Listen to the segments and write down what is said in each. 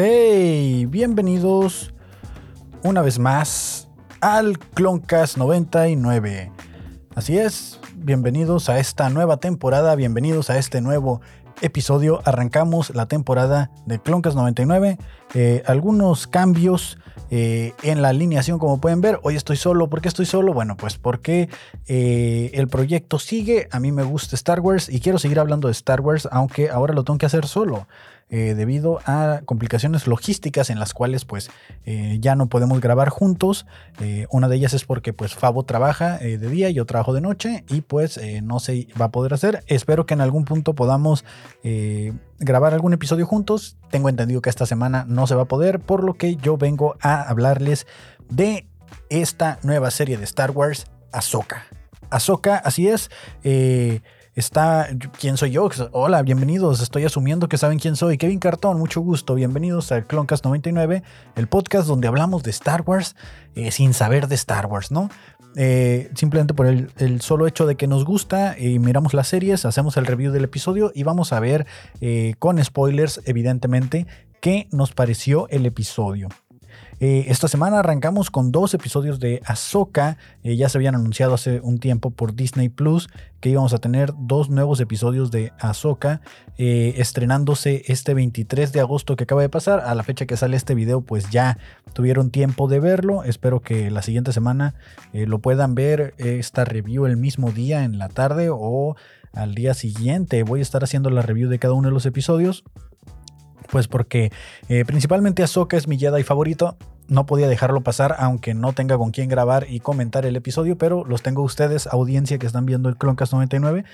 Hey, bienvenidos una vez más al Cloncast 99. Así es, bienvenidos a esta nueva temporada, bienvenidos a este nuevo episodio. Arrancamos la temporada de Cloncast 99. Eh, algunos cambios eh, en la alineación, como pueden ver. Hoy estoy solo. ¿Por qué estoy solo? Bueno, pues porque eh, el proyecto sigue. A mí me gusta Star Wars y quiero seguir hablando de Star Wars, aunque ahora lo tengo que hacer solo. Eh, debido a complicaciones logísticas en las cuales pues eh, ya no podemos grabar juntos. Eh, una de ellas es porque pues Fabo trabaja de día yo trabajo de noche y pues no se va a poder hacer. Espero que en algún punto podamos grabar algún episodio juntos. Tengo entendido que esta semana no se va a poder, por lo que yo vengo a hablarles de esta nueva serie de Star Wars, Ahsoka. Ahsoka, así es está quién soy yo. Hola, bienvenidos. Estoy asumiendo que saben quién soy. Kevin Cartón, mucho gusto. Bienvenidos al Cloncast 99, el podcast donde hablamos de Star Wars eh, sin saber de Star Wars, ¿no? Eh, simplemente por el, solo hecho de que nos gusta y miramos las series, hacemos el review del episodio y vamos a ver eh, con spoilers, evidentemente, qué nos pareció el episodio. Eh, esta semana arrancamos con dos episodios de Ahsoka. Eh, ya se habían anunciado hace un tiempo por Disney Plus que íbamos a tener dos nuevos episodios de Ahsoka eh, estrenándose este 23 de agosto que acaba de pasar. A la fecha que sale este video, pues ya tuvieron tiempo de verlo. Espero que la siguiente semana lo puedan ver esta review el mismo día en la tarde o al día siguiente. Voy a estar haciendo la review de cada uno de los episodios pues porque eh, principalmente Ahsoka es mi Jedi favorito. No podía dejarlo pasar, aunque no tenga con quién grabar y comentar el episodio, pero los tengo ustedes, audiencia que están viendo el Cloncast 99,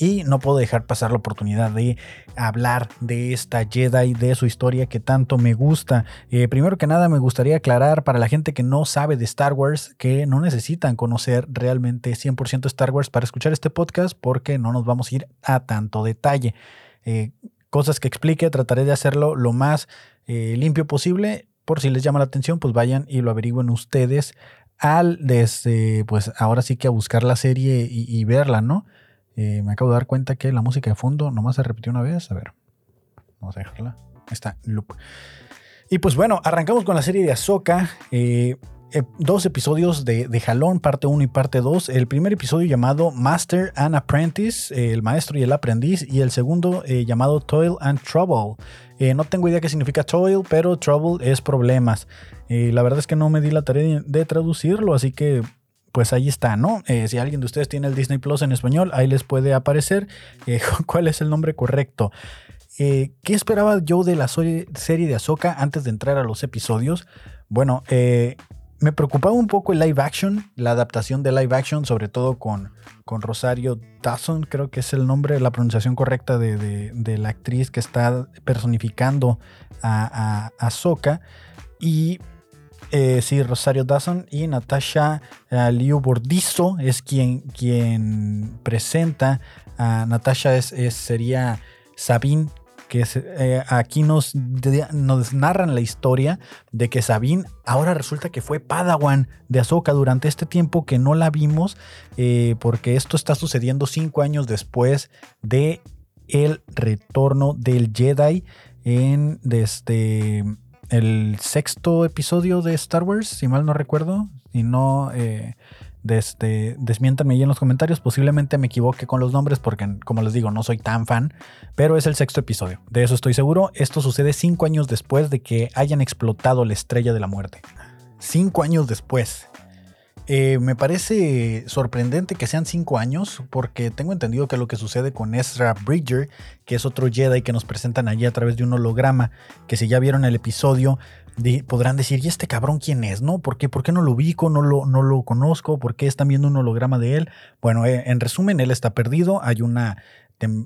y no puedo dejar pasar la oportunidad de hablar de esta Jedi, de su historia que tanto me gusta. Eh, primero que nada, me gustaría aclarar para la gente que no sabe de Star Wars que no necesitan conocer realmente 100% Star Wars para escuchar este podcast, porque no nos vamos a ir a tanto detalle. Eh, cosas que explique, trataré de hacerlo lo más eh, limpio posible. Por si les llama la atención, pues vayan y lo averigüen ustedes al desde, pues ahora sí que a buscar la serie y, verla, ¿no? Eh, me acabo de dar cuenta que la música de fondo nomás se repitió una vez. A ver, vamos a dejarla. Está, loop. Y pues bueno, arrancamos con la serie de Ahsoka. Eh, dos episodios de, Jalón, parte 1 y parte 2. El primer episodio llamado Master and Apprentice, eh, el maestro y el aprendiz, y el segundo eh, llamado Toil and Trouble. no tengo idea qué significa toil, pero trouble es problemas. la verdad es que no me di la tarea de traducirlo, así que pues ahí está, ¿no? si alguien de ustedes tiene el Disney Plus en español, ahí les puede aparecer cuál es el nombre correcto. ¿Qué esperaba yo de la serie de Ahsoka antes de entrar a los episodios? Bueno, eh, me preocupaba un poco el live action, la adaptación de live action, sobre todo con, con Rosario Dawson, creo que es el nombre, la pronunciación correcta de, la actriz que está personificando a, a, Soka. Y eh, sí, Rosario Dawson y Natasha uh, Liu Bordizo es quien, quien presenta. a Natasha es, sería Sabine que eh, aquí nos, nos, narran la historia de que Sabine ahora resulta que fue Padawan de Ahsoka durante este tiempo que no la vimos, eh, porque esto está sucediendo cinco años después de el retorno del Jedi en desde el sexto episodio de Star Wars, si mal no recuerdo, y no... Eh, este, desmiéntanme ahí en los comentarios. Posiblemente me equivoque con los nombres porque, como les digo, no soy tan fan. Pero es el sexto episodio. De eso estoy seguro. Esto sucede cinco años después de que hayan explotado la estrella de la muerte. Cinco años después. Eh, me parece sorprendente que sean cinco años, porque tengo entendido que lo que sucede con Ezra Bridger, que es otro Jedi que nos presentan allí a través de un holograma, que si ya vieron el episodio, podrán decir, ¿y este cabrón quién es? ¿No? ¿Por qué, ¿Por qué no lo ubico? ¿No lo, no lo conozco? ¿Por qué están viendo un holograma de él? Bueno, eh, en resumen, él está perdido. Hay una,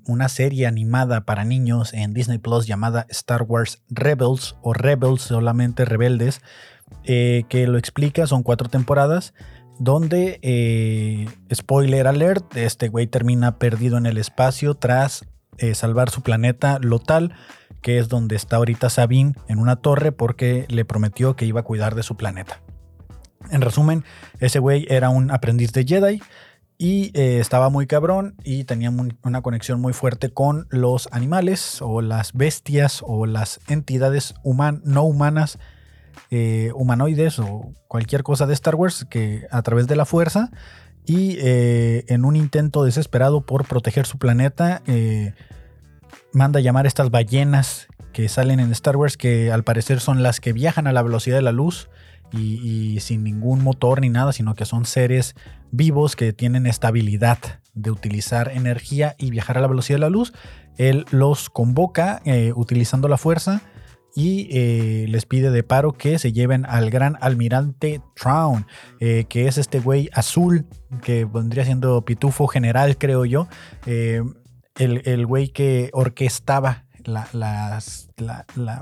una serie animada para niños en Disney Plus llamada Star Wars Rebels o Rebels solamente rebeldes, eh, que lo explica. Son cuatro temporadas donde, eh, spoiler alert, este güey termina perdido en el espacio tras salvar su planeta Lotal que es donde está ahorita Sabine en una torre porque le prometió que iba a cuidar de su planeta. En resumen, ese güey era un aprendiz de Jedi y eh, estaba muy cabrón y tenía una conexión muy fuerte con los animales o las bestias o las entidades no humanas, eh, humanoides o cualquier cosa de Star Wars que a través de la fuerza y eh, en un intento desesperado por proteger su planeta manda a llamar a estas ballenas que salen en Star Wars que al parecer son las que viajan a la velocidad de la luz y, sin ningún motor ni nada, sino que son seres vivos que tienen estabilidad de utilizar energía y viajar a la velocidad de la luz. Él los convoca eh, utilizando la fuerza y eh, les pide de paro que se lleven al gran almirante Traun, eh, que es este güey azul que vendría siendo pitufo general, creo yo. el güey que orquestaba la, la,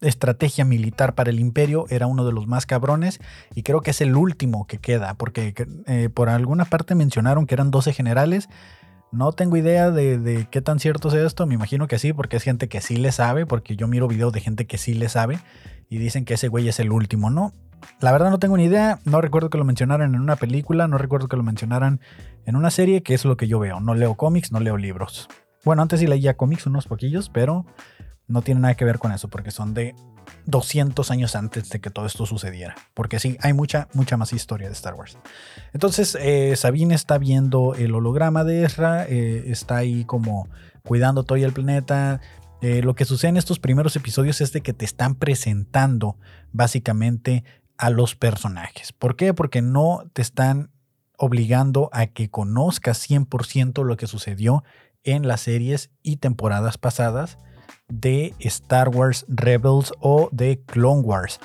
estrategia militar para el imperio, era uno de los más cabrones y creo que es el último que queda, porque eh, por alguna parte mencionaron que eran 12 generales. No tengo idea de, qué tan cierto es esto, me imagino que sí, porque es gente que sí le sabe, porque yo miro videos de gente que sí le sabe y dicen que ese güey es el último, ¿no? La verdad no tengo ni idea, no recuerdo que lo mencionaran en una película, no recuerdo que lo mencionaran en una serie, que es lo que yo veo. No leo cómics, no leo libros. Bueno, antes sí leía cómics unos poquillos, pero no tiene nada que ver con eso, porque son de 200 años antes de que todo esto sucediera. Porque sí, hay mucha, mucha más historia de Star Wars. Entonces, eh, Sabine está viendo el holograma de Ezra, eh, está ahí como cuidando todo el planeta. Eh, lo que sucede en estos primeros episodios es de que te están presentando básicamente a los personajes. ¿Por qué? Porque no te están obligando a que conozcas 100% lo que sucedió en las series y temporadas pasadas de Star Wars Rebels o de Clone Wars.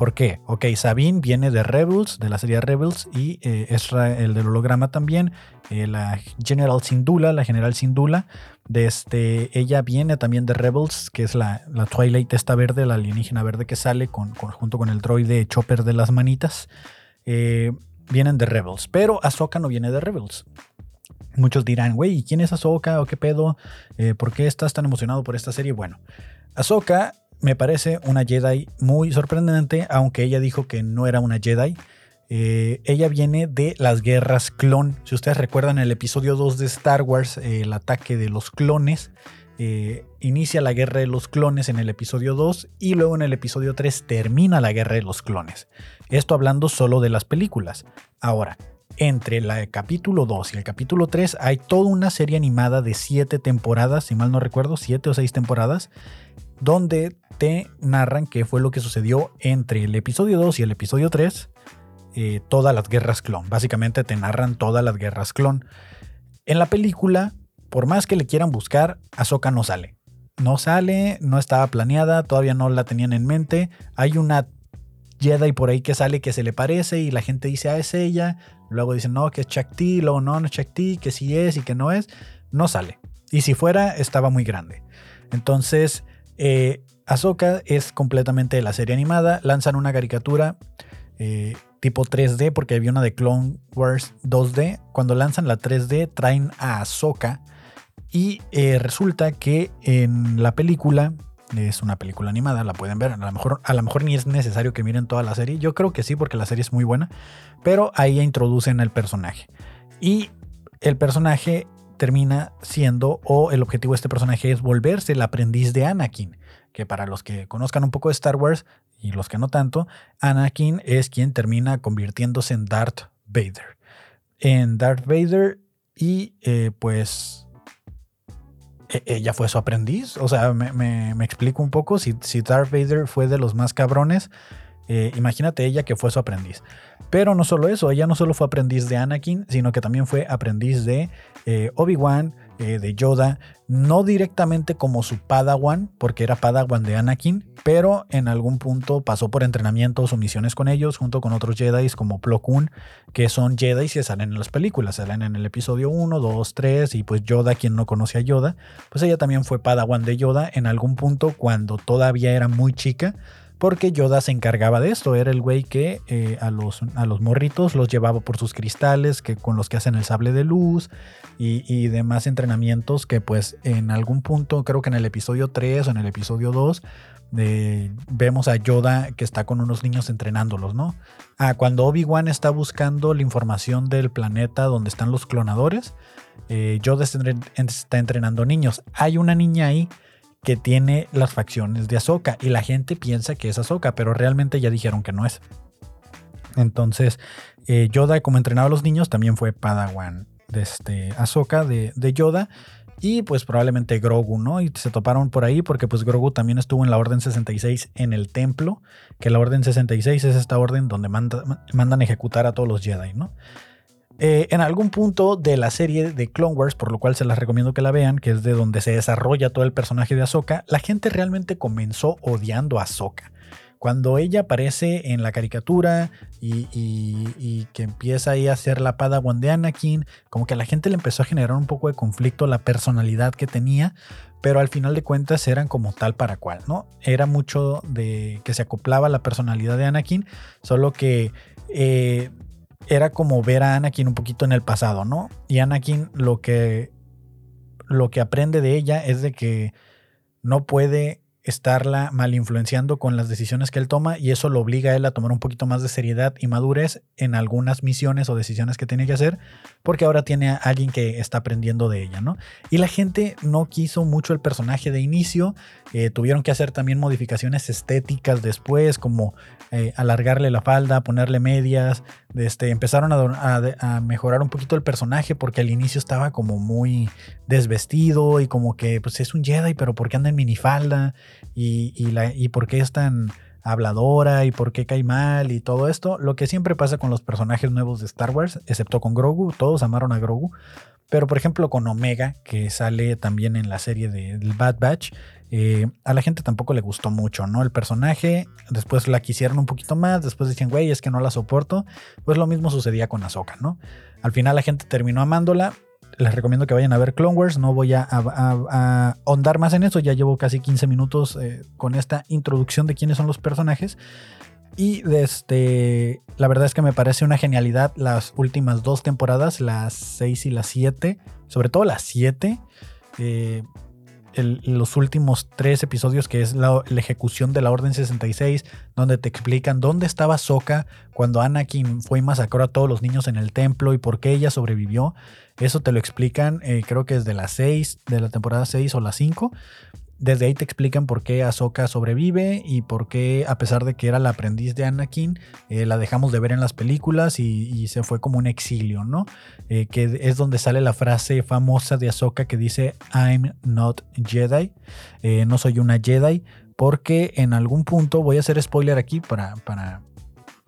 ¿Por qué? Ok, Sabine viene de Rebels, de la serie Rebels, y eh, el del holograma también. Eh, la General Sindula, la General Sindula, este, ella viene también de Rebels, que es la, la Twilight esta verde, la alienígena verde que sale con, junto con el droide Chopper de las manitas. Eh, vienen de Rebels, pero Ahsoka no viene de Rebels. Muchos dirán, güey, ¿quién es Ahsoka o qué pedo? Eh, ¿Por qué estás tan emocionado por esta serie? Bueno, Ahsoka me parece una Jedi muy sorprendente, aunque ella dijo que no era una Jedi. Eh, ella viene de las guerras clon. Si ustedes recuerdan el episodio 2 de Star Wars, eh, el ataque de los clones, inicia la guerra de los clones en el episodio 2 y luego en el episodio 3 termina la guerra de los clones. Esto hablando solo de las películas. Ahora, entre el capítulo 2 y el capítulo 3 hay toda una serie animada de 7 temporadas, si mal no recuerdo, 7 o 6 temporadas, donde te narran qué fue lo que sucedió entre el episodio 2 y el episodio 3, eh, todas las guerras clon. Básicamente te narran todas las guerras clon. En la película, por más que le quieran buscar, Ahsoka no sale. No sale, no estaba planeada, todavía no la tenían en mente. Hay una Jedi por ahí que sale que se le parece y la gente dice, ah, es ella. Luego dicen, no, que es Chakti, luego no, no es Chakti, que sí es y que no es. No sale. Y si fuera, estaba muy grande. Entonces, eh, Ahsoka es completamente de la serie animada. Lanzan una caricatura eh, tipo 3D, porque había una de Clone Wars 2D. Cuando lanzan la 3D, traen a Ahsoka. Y eh, resulta que en la película es una película animada, la pueden ver. A lo, mejor, a lo mejor ni es necesario que miren toda la serie. Yo creo que sí, porque la serie es muy buena. Pero ahí introducen el personaje. Y el personaje termina siendo, o el objetivo de este personaje es volverse el aprendiz de Anakin. Que para los que conozcan un poco de Star Wars y los que no tanto, Anakin es quien termina convirtiéndose en Darth Vader. En Darth Vader y eh, pues ella fue su aprendiz. O sea, me, explico un poco. Si, si, Darth Vader fue de los más cabrones, eh, imagínate ella que fue su aprendiz. Pero no solo eso, ella no solo fue aprendiz de Anakin, sino que también fue aprendiz de eh, Obi-Wan, eh, de Yoda, no directamente como su Padawan, porque era Padawan de Anakin, pero en algún punto pasó por entrenamientos o misiones con ellos, junto con otros Jedi como Plo Koon, que son Jedi que salen en las películas, salen en el episodio 1, 2, 3, y pues Yoda, quien no conoce a Yoda, pues ella también fue Padawan de Yoda en algún punto cuando todavía era muy chica porque Yoda se encargaba de esto, era el güey que eh, a, los, a los morritos los llevaba por sus cristales, que con los que hacen el sable de luz y, demás entrenamientos que pues en algún punto, creo que en el episodio 3 o en el episodio 2, eh, vemos a Yoda que está con unos niños entrenándolos, ¿no? Ah, cuando Obi-Wan está buscando la información del planeta donde están los clonadores, eh, Yoda está entrenando niños. Hay una niña ahí que tiene las facciones de Ahsoka y la gente piensa que es Ahsoka, pero realmente ya dijeron que no es. Entonces, eh, Yoda, como entrenaba a los niños, también fue Padawan de este Ahsoka, de, Yoda. Y pues probablemente Grogu, ¿no? Y se toparon por ahí porque pues Grogu también estuvo en la Orden 66 en el templo, que la Orden 66 es esta orden donde mandan ejecutar a todos los Jedi, ¿no? Eh, en algún punto de la serie de Clone Wars, por lo cual se las recomiendo que la vean, que es de donde se desarrolla todo el personaje de Ahsoka, la gente realmente comenzó odiando a Ahsoka. Cuando ella aparece en la caricatura y, que empieza ahí a ser la Padawan de Anakin, como que a la gente le empezó a generar un poco de conflicto la personalidad que tenía, pero al final de cuentas eran como tal para cual, ¿no? Era mucho de que se acoplaba la personalidad de Anakin, solo que eh, era como ver a Anakin un poquito en el pasado, ¿no? Y Anakin lo que, lo que aprende de ella es de que no puede estarla mal influenciando con las decisiones que él toma y eso lo obliga a él a tomar un poquito más de seriedad y madurez en algunas misiones o decisiones que tiene que hacer porque ahora tiene a alguien que está aprendiendo de ella, ¿no? Y la gente no quiso mucho el personaje de inicio, eh, tuvieron que hacer también modificaciones estéticas después como eh, alargarle la falda, ponerle medias, este, empezaron a, mejorar un poquito el personaje porque al inicio estaba como muy desvestido y como que pues es un Jedi pero ¿por qué anda en minifalda? y, y, la, y por qué es tan habladora y por qué cae mal y todo esto. Lo que siempre pasa con los personajes nuevos de Star Wars, excepto con Grogu, todos amaron a Grogu. Pero por ejemplo con Omega, que sale también en la serie del Bad Batch, eh, a la gente tampoco le gustó mucho, ¿no? El personaje, después la quisieron un poquito más, después decían, güey, es que no la soporto. Pues lo mismo sucedía con Ahsoka, ¿no? Al final la gente terminó amándola, les recomiendo que vayan a ver Clone Wars. No voy a, ahondar más en eso. Ya llevo casi 15 minutos eh, con esta introducción de quiénes son los personajes. Y este, la verdad es que me parece una genialidad las últimas dos temporadas, las 6 y las 7. Sobre todo las 7. Eh, los últimos tres episodios, que es la, ejecución de la Orden 66, donde te explican dónde estaba Soka cuando Anakin fue y masacró a todos los niños en el templo y por qué ella sobrevivió. Eso te lo explican, eh, creo que es de la 6, de la temporada 6 o la 5. Desde ahí te explican por qué Ahsoka sobrevive y por qué, a pesar de que era la aprendiz de Anakin, eh, la dejamos de ver en las películas y, se fue como un exilio, ¿no? Eh, que es donde sale la frase famosa de Ahsoka que dice I'm not Jedi, eh, no soy una Jedi, porque en algún punto, voy a hacer spoiler aquí para, para,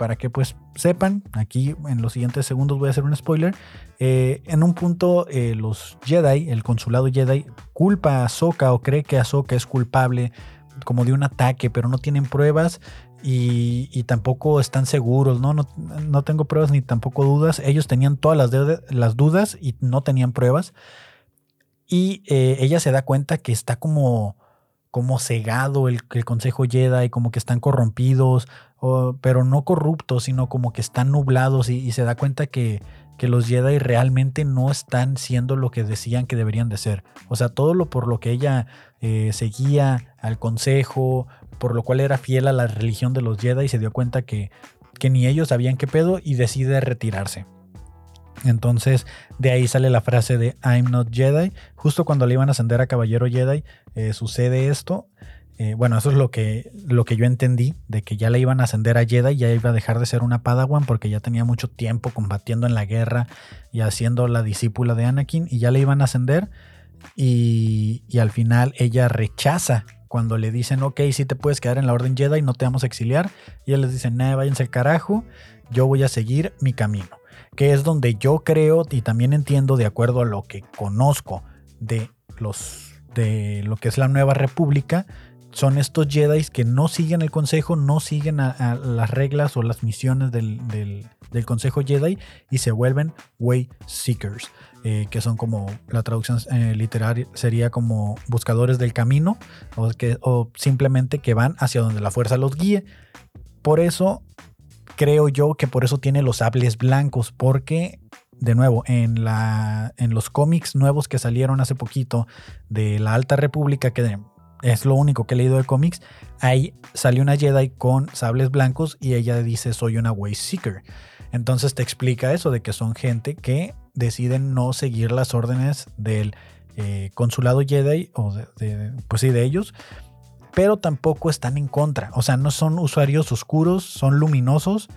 para que pues sepan, aquí en los siguientes segundos voy a hacer un spoiler, eh, en un punto eh, los Jedi, el consulado Jedi, culpa a Ahsoka o cree que Ahsoka es culpable como de un ataque, pero no tienen pruebas y, tampoco están seguros, ¿no? ¿no? tengo pruebas ni tampoco dudas. Ellos tenían todas las, las dudas y no tenían pruebas. Y eh, ella se da cuenta que está como como cegado el Consejo Jedi, como que están corrompidos, pero no corruptos, sino como que están nublados y, se da cuenta que, que, los Jedi realmente no están siendo lo que decían que deberían de ser. O sea, todo lo por lo que ella eh, seguía al Consejo, por lo cual era fiel a la religión de los Jedi, se dio cuenta que, que ni ellos sabían qué pedo y decide retirarse. Entonces, de ahí sale la frase de I'm not Jedi. Justo cuando le iban a ascender a Caballero Jedi, eh, sucede esto. Eh, bueno, eso es lo que, lo que yo entendí, de que ya le iban a ascender a Jedi, ya iba a dejar de ser una Padawan porque ya tenía mucho tiempo combatiendo en la guerra y haciendo la discípula de Anakin, y ya le iban a ascender. Y, al final ella rechaza cuando le dicen, ok, sí te puedes quedar en la Orden Jedi, no te vamos a exiliar. Y él les dice, no, váyanse al carajo, yo voy a seguir mi camino que es donde yo creo y también entiendo de acuerdo a lo que conozco de los de lo que es la nueva república son estos Jedi que no siguen el consejo, no siguen las reglas o las misiones del, del Consejo Jedi y se vuelven Way Seekers, eh, que son como la traducción eh, literaria sería como buscadores del camino o, que, o simplemente que van hacia donde la fuerza los guíe. Por eso creo yo que por eso tiene los sables blancos, porque de nuevo, en, la, en los cómics nuevos que salieron hace poquito de la Alta República, que es lo único que he leído de cómics, ahí salió una Jedi con sables blancos y ella dice soy una Way Seeker. Entonces te explica eso de que son gente que deciden no seguir las órdenes del eh, consulado Jedi o de, pues sí, de ellos, pero tampoco están en contra. O sea, no son usuarios oscuros, son luminosos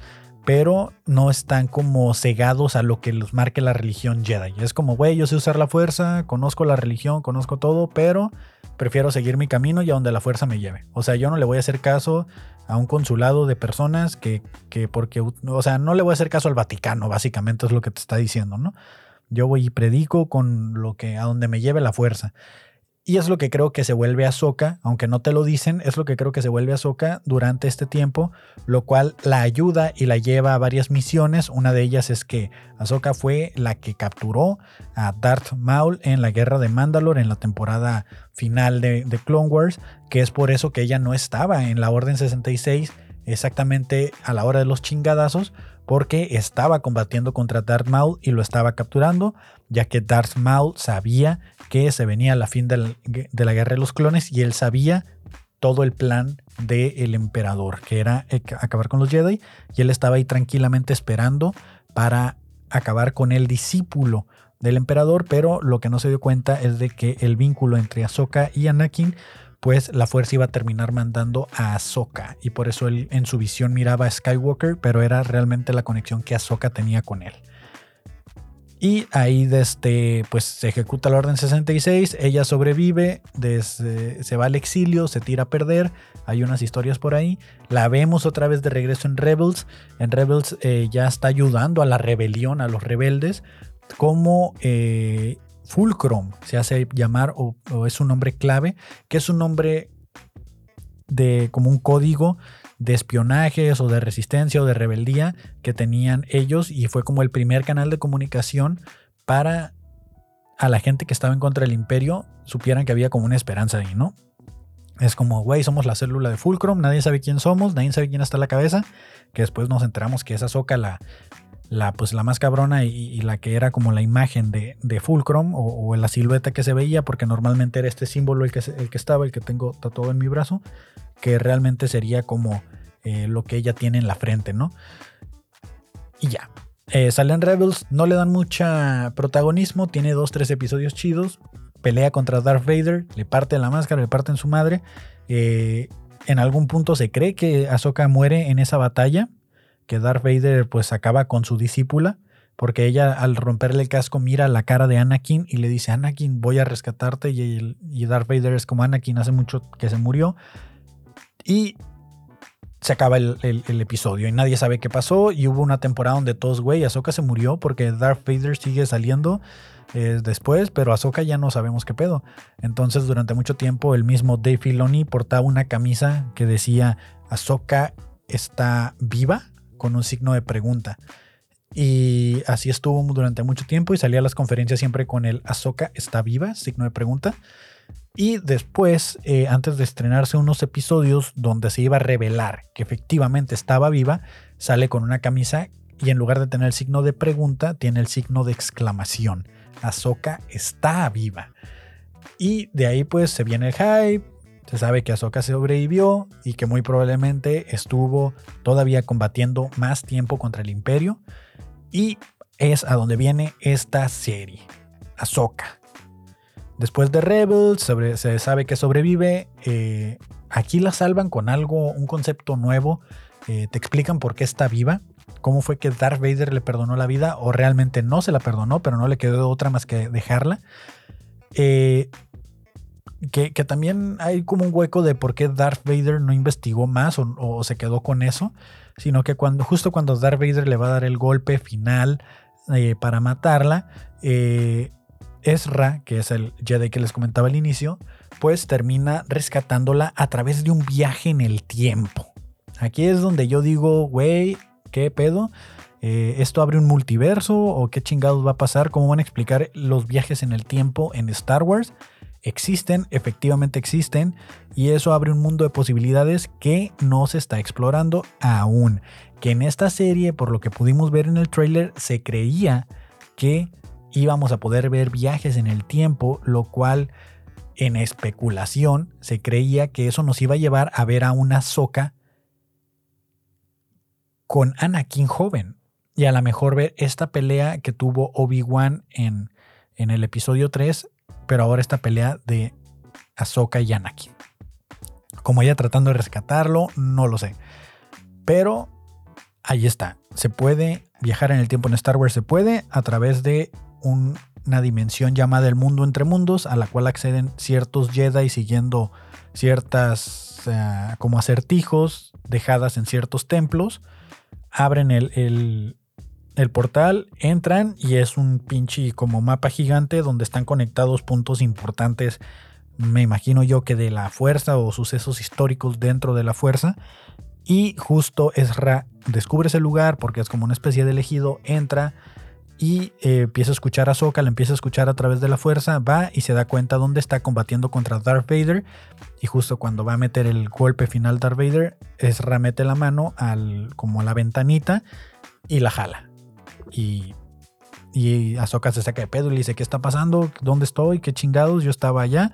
pero no están como cegados a lo que los marque la religión Jedi. Es como, güey, yo sé usar la fuerza, conozco la religión, conozco todo, pero prefiero seguir mi camino y a donde la fuerza me lleve. O sea, yo no le voy a hacer caso a un consulado de personas que, que porque, o sea, no le voy a hacer caso al Vaticano, básicamente es lo que te está diciendo, ¿no? Yo voy y predico con lo que, a donde me lleve la fuerza. Y es lo que creo que se vuelve Ahsoka, aunque no te lo dicen, es lo que creo que se vuelve Ahsoka durante este tiempo, lo cual la ayuda y la lleva a varias misiones. Una de ellas es que Ahsoka fue la que capturó a Darth Maul en la guerra de Mandalore en la temporada final de, de Clone Wars, que es por eso que ella no estaba en la Orden 66 exactamente a la hora de los chingadazos, porque estaba combatiendo contra Darth Maul y lo estaba capturando, ya que Darth Maul sabía que se venía la fin de la, guerra de los clones y él sabía todo el plan del emperador, que era acabar con los Jedi, y él estaba ahí tranquilamente esperando para acabar con el discípulo del emperador, pero lo que no se dio cuenta es de que el vínculo entre Ahsoka y Anakin pues la fuerza iba a terminar mandando a Ahsoka y por eso él en su visión miraba a Skywalker, pero era realmente la conexión que Ahsoka tenía con él. Y ahí desde, pues se ejecuta la Orden 66, ella sobrevive, desde, se va al exilio, se tira a perder, hay unas historias por ahí, la vemos otra vez de regreso en Rebels, en Rebels eh, ya está ayudando a la rebelión, a los rebeldes, como eh, Fulcrum se hace llamar o, es un nombre clave, que es un nombre de como un código de espionajes o de resistencia o de rebeldía que tenían ellos y fue como el primer canal de comunicación para a la gente que estaba en contra del imperio supieran que había como una esperanza ahí, ¿no? Es como, güey, somos la célula de Fulcrum, nadie sabe quién somos, nadie sabe quién está en la cabeza, que después nos enteramos que esa soca la, la, pues, la más cabrona y, la que era como la imagen de, de Fulcrum o, la silueta que se veía, porque normalmente era este símbolo el que, el que estaba, el que tengo tatuado en mi brazo, que realmente sería como eh, lo que ella tiene en la frente, ¿no? Y ya. Eh, salen Rebels, no le dan mucha protagonismo, tiene dos, tres episodios chidos, pelea contra Darth Vader, le parte la máscara, le parte su madre. Eh, en algún punto se cree que Ahsoka muere en esa batalla, que Darth Vader pues acaba con su discípula, porque ella al romperle el casco mira la cara de Anakin y le dice, Anakin, voy a rescatarte, y Darth Vader es como Anakin hace mucho que se murió. Y se acaba el, episodio y nadie sabe qué pasó. Y hubo una temporada donde todos, güey, Ahsoka se murió porque Darth Vader sigue saliendo eh, después, pero Ahsoka ya no sabemos qué pedo. Entonces, durante mucho tiempo, el mismo Dave Filoni portaba una camisa que decía Ahsoka está viva con un signo de pregunta. Y así estuvo durante mucho tiempo y salía a las conferencias siempre con el Ahsoka está viva, signo de pregunta. Y después, eh, antes de estrenarse unos episodios donde se iba a revelar que efectivamente estaba viva, sale con una camisa y en lugar de tener el signo de pregunta, tiene el signo de exclamación. Ahsoka está viva. Y de ahí pues se viene el hype, se sabe que Ahsoka sobrevivió y que muy probablemente estuvo todavía combatiendo más tiempo contra el imperio. Y es a donde viene esta serie. Ahsoka. Después de Rebels se sabe que sobrevive. Eh, aquí la salvan con algo, un concepto nuevo. Eh, te explican por qué está viva. Cómo fue que Darth Vader le perdonó la vida o realmente no se la perdonó, pero no le quedó otra más que dejarla. Eh, que, también hay como un hueco de por qué Darth Vader no investigó más o, se quedó con eso, sino que cuando, justo cuando Darth Vader le va a dar el golpe final para matarla, Ezra, que es el Jedi que les comentaba al inicio, pues termina rescatándola a través de un viaje en el tiempo. Aquí es donde yo digo, güey, ¿qué pedo? Eh, ¿Esto abre un multiverso o qué chingados va a pasar? ¿Cómo van a explicar los viajes en el tiempo en Star Wars? Existen, efectivamente existen, y eso abre un mundo de posibilidades que no se está explorando aún. Que en esta serie, por lo que pudimos ver en el trailer, se creía que íbamos a poder ver viajes en el tiempo, lo cual en especulación se creía que eso nos iba a llevar a ver a una Soca con Anakin joven. Y a lo mejor ver esta pelea que tuvo Obi-Wan en, en el episodio 3, pero ahora esta pelea de Ahsoka y Anakin. Como ella tratando de rescatarlo, no lo sé. Pero ahí está. Se puede viajar en el tiempo en Star Wars, se puede a través de una dimensión llamada el mundo entre mundos, a la cual acceden ciertos Jedi siguiendo ciertas eh, como acertijos dejadas en ciertos templos. Abren el, el portal, entran y es un pinche como mapa gigante donde están conectados puntos importantes, me imagino yo que de la fuerza o sucesos históricos dentro de la fuerza. Y justo Ezra descubre ese lugar porque es como una especie de elegido, entra y eh, empieza a escuchar a Ahsoka, la empieza a escuchar a través de la fuerza, va y se da cuenta dónde está combatiendo contra Darth Vader y justo cuando va a meter el golpe final Darth Vader, Ezra mete la mano al, como a la ventanita y la jala. Y, y Ahsoka se saca de pedo y le dice, ¿qué está pasando? ¿Dónde estoy? ¿Qué chingados? Yo estaba allá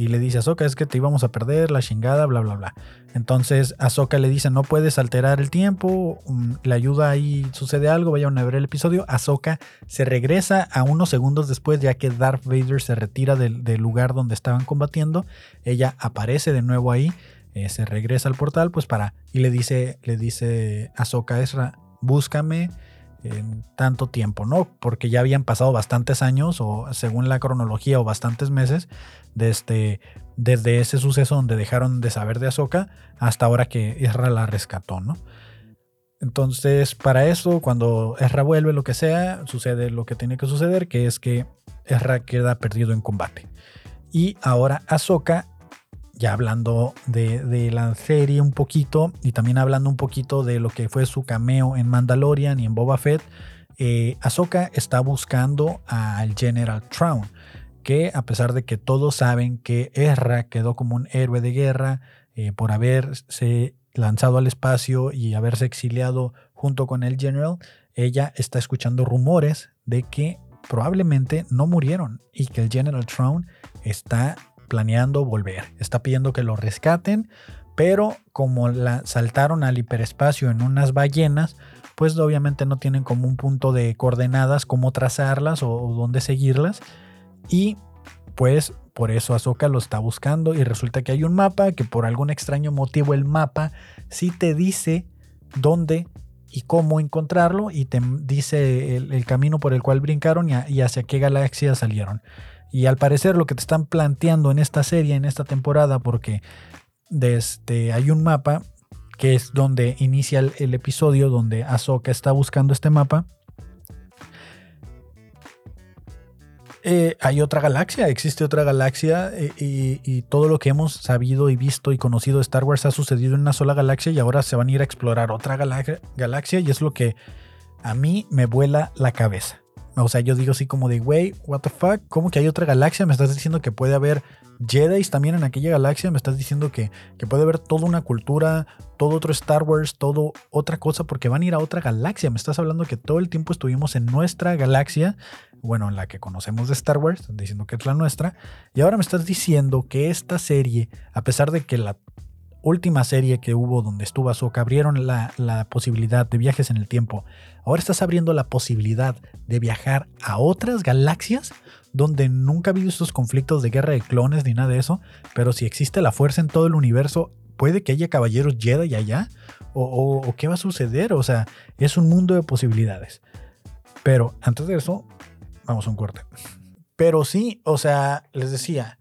y le dice a Ahsoka, es que te íbamos a perder, la chingada, bla, bla, bla. Entonces Ahsoka le dice, no puedes alterar el tiempo, mm, le ayuda ahí, sucede algo, vayan a ver el episodio. Ahsoka se regresa a unos segundos después, ya que Darth Vader se retira del, lugar donde estaban combatiendo. Ella aparece de nuevo ahí, eh, se regresa al portal, pues para, y le dice, le dice Ahsoka Ezra, búscame en tanto tiempo, ¿no? Porque ya habían pasado bastantes años, o según la cronología, o bastantes meses, desde, desde ese suceso donde dejaron de saber de Ahsoka hasta ahora que Ezra la rescató, ¿no? Entonces, para eso, cuando Ezra vuelve, lo que sea, sucede lo que tiene que suceder, que es que Ezra queda perdido en combate. Y ahora Ahsoka ya hablando de, la serie un poquito y también hablando un poquito de lo que fue su cameo en Mandalorian y en Boba Fett, eh, Ahsoka está buscando al General Traun, que a pesar de que todos saben que Ezra quedó como un héroe de guerra eh, por haberse lanzado al espacio y haberse exiliado junto con el General, ella está escuchando rumores de que probablemente no murieron y que el General Traun está planeando volver. Está pidiendo que lo rescaten, pero como la saltaron al hiperespacio en unas ballenas, pues obviamente no tienen como un punto de coordenadas, cómo trazarlas o, dónde seguirlas. Y pues por eso Ahsoka lo está buscando y resulta que hay un mapa que por algún extraño motivo el mapa sí te dice dónde y cómo encontrarlo y te dice el, camino por el cual brincaron y hacia qué galaxia salieron. Y al parecer lo que te están planteando en esta serie, en esta temporada, porque desde, hay un mapa que es donde inicia el, episodio, donde Ahsoka está buscando este mapa. Eh, hay otra galaxia, existe otra galaxia eh, y, todo lo que hemos sabido y visto y conocido de Star Wars ha sucedido en una sola galaxia y ahora se van a ir a explorar otra galaxia y es lo que a mí me vuela la cabeza. O sea, yo digo así como de, güey, what the fuck, ¿cómo que hay otra galaxia? Me estás diciendo que puede haber Jedi también en aquella galaxia, me estás diciendo que, que puede haber toda una cultura, todo otro Star Wars, todo otra cosa, porque van a ir a otra galaxia. Me estás hablando que todo el tiempo estuvimos en nuestra galaxia, bueno, en la que conocemos de Star Wars, diciendo que es la nuestra, y ahora me estás diciendo que esta serie, a pesar de que la última serie que hubo donde estuvo Ahsoka abrieron la, posibilidad de viajes en el tiempo. Ahora estás abriendo la posibilidad de viajar a otras galaxias donde nunca ha habido estos conflictos de guerra de clones ni nada de eso. Pero si existe la fuerza en todo el universo, ¿puede que haya caballeros Jedi allá? ¿O, o qué va a suceder? O sea, es un mundo de posibilidades. Pero antes de eso, vamos a un corte. Pero sí, o sea, les decía,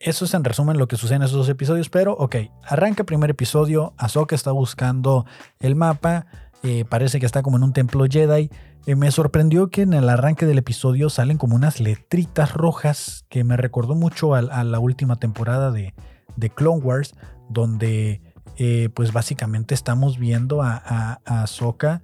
eso es en resumen lo que sucede en esos dos episodios, pero ok, arranca el primer episodio, Ahsoka está buscando el mapa, eh, parece que está como en un templo Jedi. Eh, me sorprendió que en el arranque del episodio salen como unas letritas rojas que me recordó mucho a, la última temporada de, de, Clone Wars, donde eh, pues básicamente estamos viendo a, a, Ahsoka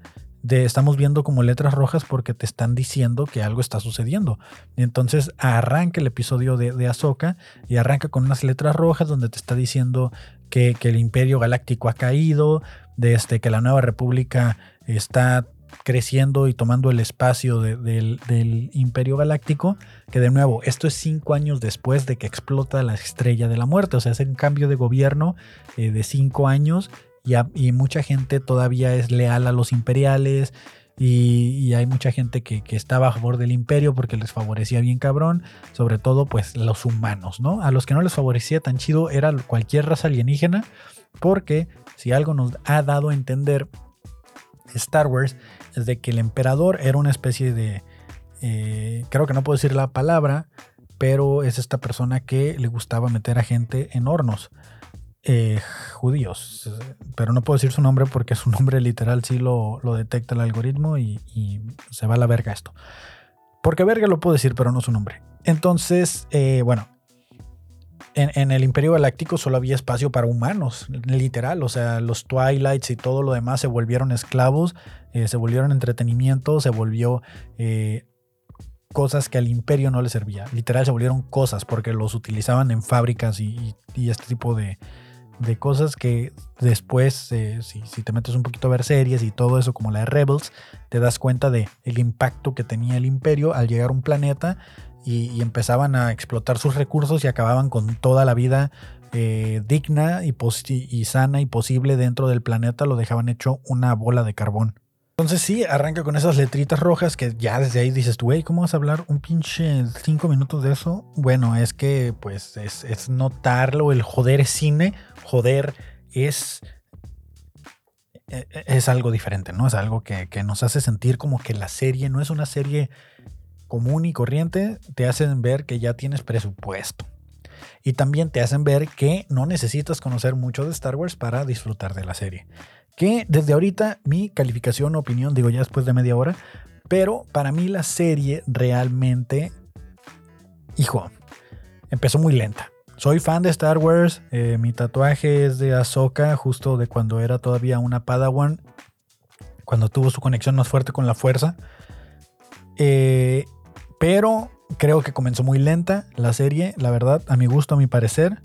estamos viendo como letras rojas porque te están diciendo que algo está sucediendo. Entonces arranca el episodio de, de Ahsoka y arranca con unas letras rojas donde te está diciendo que, el Imperio Galáctico ha caído, de este, que la Nueva República está creciendo y tomando el espacio del, Imperio Galáctico, que de nuevo, esto es cinco años después de que explota la estrella de la muerte, o sea, es un cambio de gobierno eh, de cinco años y, mucha gente todavía es leal a los imperiales y, hay mucha gente que, estaba a favor del imperio porque les favorecía bien cabrón, sobre todo pues los humanos, ¿no? A los que no les favorecía tan chido era cualquier raza alienígena porque si algo nos ha dado a entender Star Wars es de que el emperador era una especie de, eh, creo que no puedo decir la palabra, pero es esta persona que le gustaba meter a gente en hornos. Eh, judíos, pero no puedo decir su nombre porque su nombre literal sí lo, detecta el algoritmo y, se va a la verga esto. Porque verga lo puedo decir, pero no su nombre. Entonces, eh, bueno, en, el Imperio Galáctico solo había espacio para humanos, literal. O sea, los Twilights y todo lo demás se volvieron esclavos, eh, se volvieron entretenimiento, se volvió cosas que al imperio no le servía. Literal se volvieron cosas porque los utilizaban en fábricas y este tipo de, de cosas que después, eh, si, te metes un poquito a ver series y todo eso, como la de Rebels, te das cuenta de el impacto que tenía el imperio al llegar a un planeta y, empezaban a explotar sus recursos y acababan con toda la vida eh, digna y, y sana y posible dentro del planeta, lo dejaban hecho una bola de carbón. Entonces sí, arranca con esas letritas rojas que ya desde ahí dices hey, ¿cómo vas a hablar un pinche cinco minutos de eso? Bueno, es que pues es, notarlo, el joder es cine, joder es e, e, es algo diferente, ¿no? Es algo que, que, nos hace sentir como que la serie no es una serie común y corriente, te hacen ver que ya tienes presupuesto. Y también te hacen ver que no necesitas conocer mucho de Star Wars para disfrutar de la serie que desde ahorita mi calificación, opinión, digo ya después de media hora, pero para mí la serie realmente, hijo, empezó muy lenta. Soy fan de Star Wars, eh, mi tatuaje es de Ahsoka, justo de cuando era todavía una Padawan, cuando tuvo su conexión más fuerte con la fuerza. Eh, pero creo que comenzó muy lenta la serie, la verdad, a mi gusto, a mi parecer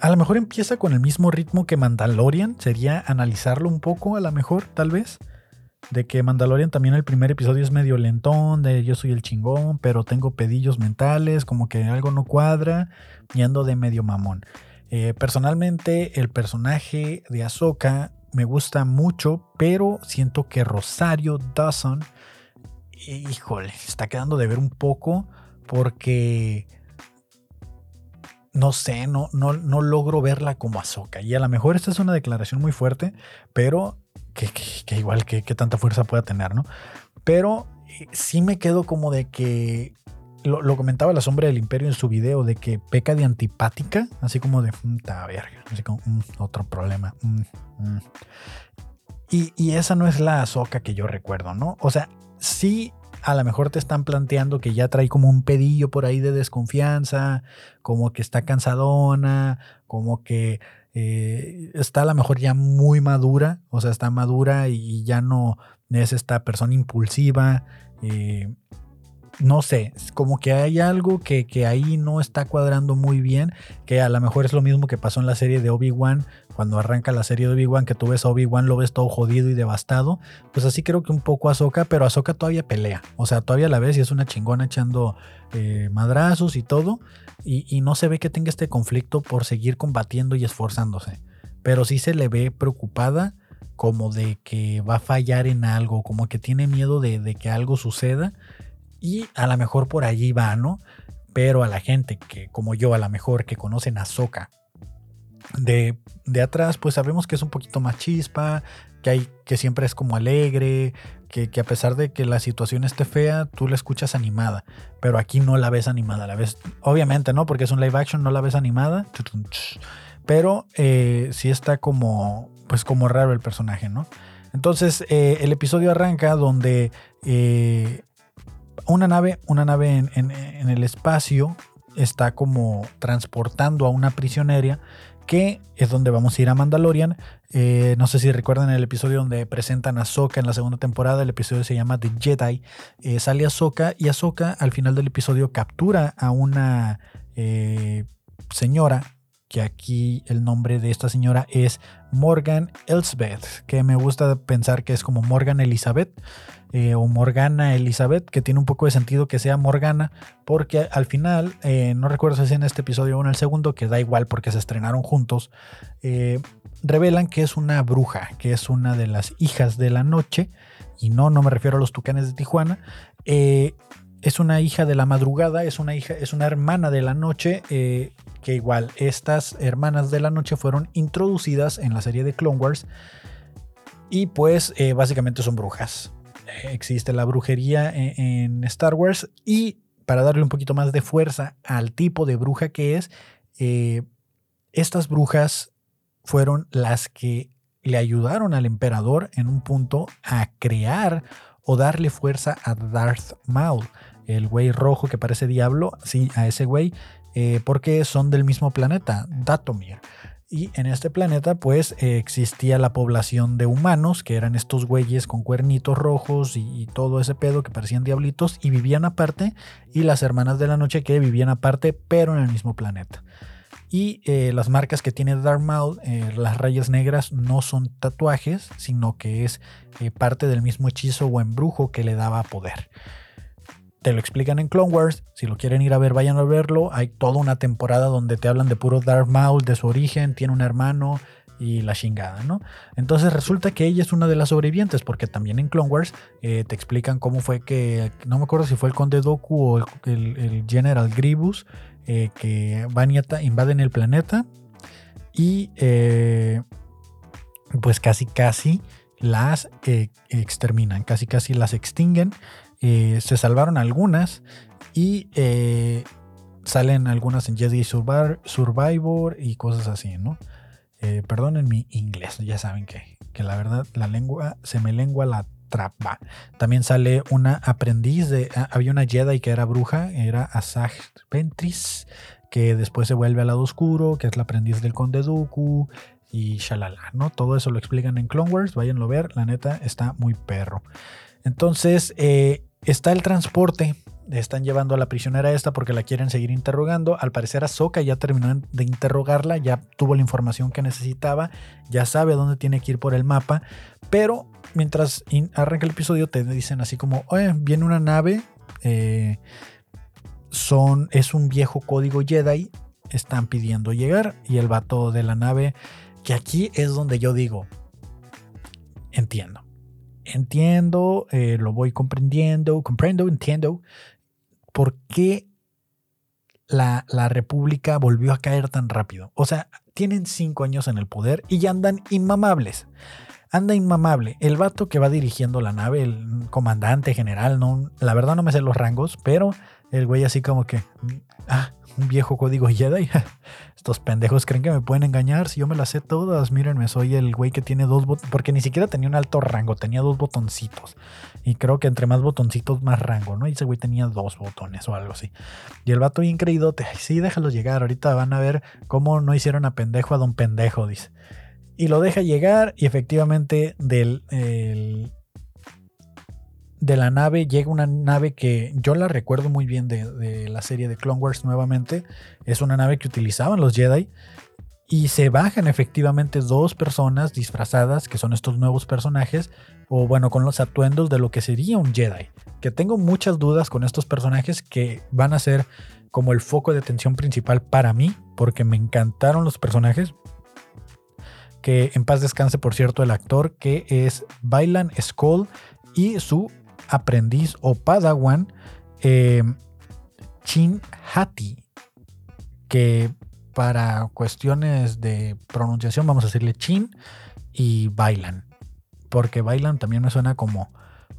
a lo mejor empieza con el mismo ritmo que Mandalorian. Sería analizarlo un poco, a lo mejor, tal vez. De que Mandalorian también el primer episodio es medio lentón, de yo soy el chingón, pero tengo pedillos mentales, como que algo no cuadra, y ando de medio mamón. Eh, personalmente, el personaje de Ahsoka me gusta mucho, pero siento que Rosario Dawson, híjole, está quedando de ver un poco porque no sé, no, no, no logro verla como Ahsoka. Y a lo mejor esta es una declaración muy fuerte, pero que, igual que, tanta fuerza pueda tener, ¿no? Pero eh, sí me quedo como de que lo, comentaba la sombra del imperio en su video, de que peca de antipática, así como de puta mm, verga, así como mm, otro problema. Mm, y, y, esa no es la Ahsoka que yo recuerdo, ¿no? O sea, sí a lo mejor te están planteando que ya trae como un pedillo por ahí de desconfianza, como que está cansadona, como que eh, está a lo mejor ya muy madura, o sea, está madura y ya no es esta persona impulsiva. Eh, no sé, como que hay algo que, ahí no está cuadrando muy bien, que a lo mejor es lo mismo que pasó en la serie de Obi-Wan, cuando arranca la serie de Obi-Wan, que tú ves a Obi-Wan, lo ves todo jodido y devastado, pues así creo que un poco Ahsoka, pero Ahsoka todavía pelea, o sea, todavía la ves y es una chingona echando eh, madrazos y todo, y, no se ve que tenga este conflicto por seguir combatiendo y esforzándose, pero sí se le ve preocupada como de que va a fallar en algo, como que tiene miedo de, de que algo suceda y a lo mejor por allí va, ¿no? Pero a la gente que, como yo, a lo mejor que conocen a Soca de, de atrás, pues sabemos que es un poquito más chispa, que, hay, que siempre es como alegre, que, a pesar de que la situación esté fea, tú la escuchas animada. Pero aquí no la ves animada, la ves, obviamente, ¿no? Porque es un live action, no la ves animada. Pero eh, sí está como, pues como raro el personaje, ¿no? Entonces, eh, el episodio arranca donde eh, una nave, una nave en, el espacio está como transportando a una prisionera que es donde vamos a ir a Mandalorian. Eh, no sé si recuerdan el episodio donde presentan a Ahsoka en la segunda temporada, el episodio se llama The Jedi. Eh, sale Ahsoka y Ahsoka al final del episodio captura a una eh, señora, que aquí el nombre de esta señora es Morgan Elsbeth, que me gusta pensar que es como Morgan Elizabeth. Eh, o Morgana Elizabeth, que tiene un poco de sentido que sea Morgana, porque al final, eh, no recuerdo si es en este episodio o en el segundo, que da igual porque se estrenaron juntos, eh, revelan que es una bruja, que es una de las hijas de la noche, y no, no me refiero a los tucanes de Tijuana, es una hija de la madrugada, es una hija, es una hermana de la noche, que igual estas hermanas de la noche fueron introducidas en la serie de Clone Wars y pues básicamente son brujas existe la brujería en, Star Wars y para darle un poquito más de fuerza al tipo de bruja que es, eh, estas brujas fueron las que le ayudaron al emperador en un punto a crear o darle fuerza a Darth Maul, el güey rojo que parece diablo, sí, a ese güey, eh, porque son del mismo planeta, Datomir. Y en este planeta pues existía la población de humanos, que eran estos güeyes con cuernitos rojos y, todo ese pedo que parecían diablitos y vivían aparte, y las hermanas de la noche que vivían aparte, pero en el mismo planeta. Y eh, las marcas que tiene Maul, eh, las rayas negras, no son tatuajes, sino que es eh, parte del mismo hechizo o embrujo que le daba poder te lo explican en Clone Wars. Si lo quieren ir a ver, vayan a verlo. Hay toda una temporada donde te hablan de puro Darth Maul, de su origen, tiene un hermano y la chingada, ¿no? Entonces resulta que ella es una de las sobrevivientes, porque también en Clone Wars eh, te explican cómo fue que, no me acuerdo si fue el Conde Doku o el, General Grievous, eh, que van y invaden el planeta y eh, pues casi casi las exterminan, casi casi las extinguen eh, se salvaron algunas y eh, salen algunas en Jedi Survivor y cosas así, ¿no? Eh, perdonen mi inglés, ya saben que, que, la verdad la lengua se me lengua la trapa. También sale una aprendiz de. Ah, había una Jedi que era bruja, era Asajj Ventris, que después se vuelve al lado oscuro, que es la aprendiz del Conde Dooku y shalala, ¿no? Todo eso lo explican en Clone Wars, váyanlo a ver, la neta está muy perro. Entonces, eh, está el transporte. Están llevando a la prisionera esta porque la quieren seguir interrogando. Al parecer Ahsoka ya terminó de interrogarla, ya tuvo la información que necesitaba, ya sabe dónde tiene que ir por el mapa. Pero mientras arranca el episodio te dicen así como, viene una nave, eh, son, es un viejo código Jedi, están pidiendo llegar. Y el vato de la nave, que aquí es donde yo digo, entiendo entiendo, eh, lo voy comprendiendo, comprendo, entiendo por qué la, la, República volvió a caer tan rápido. O sea, tienen cinco años en el poder y ya andan inmamables. Anda inmamable. El vato que va dirigiendo la nave, el comandante general, no, la verdad no me sé los rangos, pero el güey así como que, ah, un viejo código Jedi. Estos pendejos creen que me pueden engañar si yo me las sé todas. Mírenme, soy el güey que tiene dos botones, porque ni siquiera tenía un alto rango, tenía dos botoncitos. Y creo que entre más botoncitos, más rango, ¿no? Y ese güey tenía dos botones o algo así. Y el vato increído, sí, déjalo llegar. Ahorita van a ver cómo no hicieron a pendejo a don pendejo, dice. Y lo deja llegar y efectivamente del, de la nave llega una nave que yo la recuerdo muy bien de, la serie de Clone Wars nuevamente. Es una nave que utilizaban los Jedi. Y se bajan efectivamente dos personas disfrazadas, que son estos nuevos personajes, o bueno, con los atuendos de lo que sería un Jedi. Que tengo muchas dudas con estos personajes que van a ser como el foco de atención principal para mí, porque me encantaron los personajes. Que en paz descanse, por cierto, el actor que es Bailan Skull y su aprendiz o padawan eh, Chin Hati, que para cuestiones de pronunciación vamos a decirle Chin y Bailan, porque Bailan también me suena como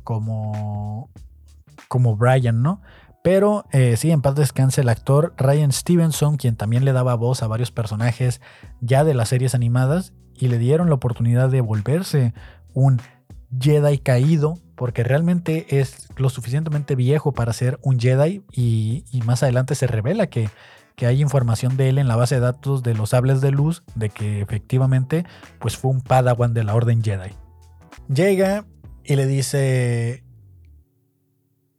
como como Brian, ¿no? Pero eh, sí, en paz descanse el actor Ryan Stevenson, quien también le daba voz a varios personajes ya de las series animadas y le dieron la oportunidad de volverse un Jedi caído porque realmente es lo suficientemente viejo para ser un Jedi y, más adelante se revela que, que hay información de él en la base de datos de los sables de luz, de que efectivamente pues fue un Padawan de la Orden Jedi. Llega y le dice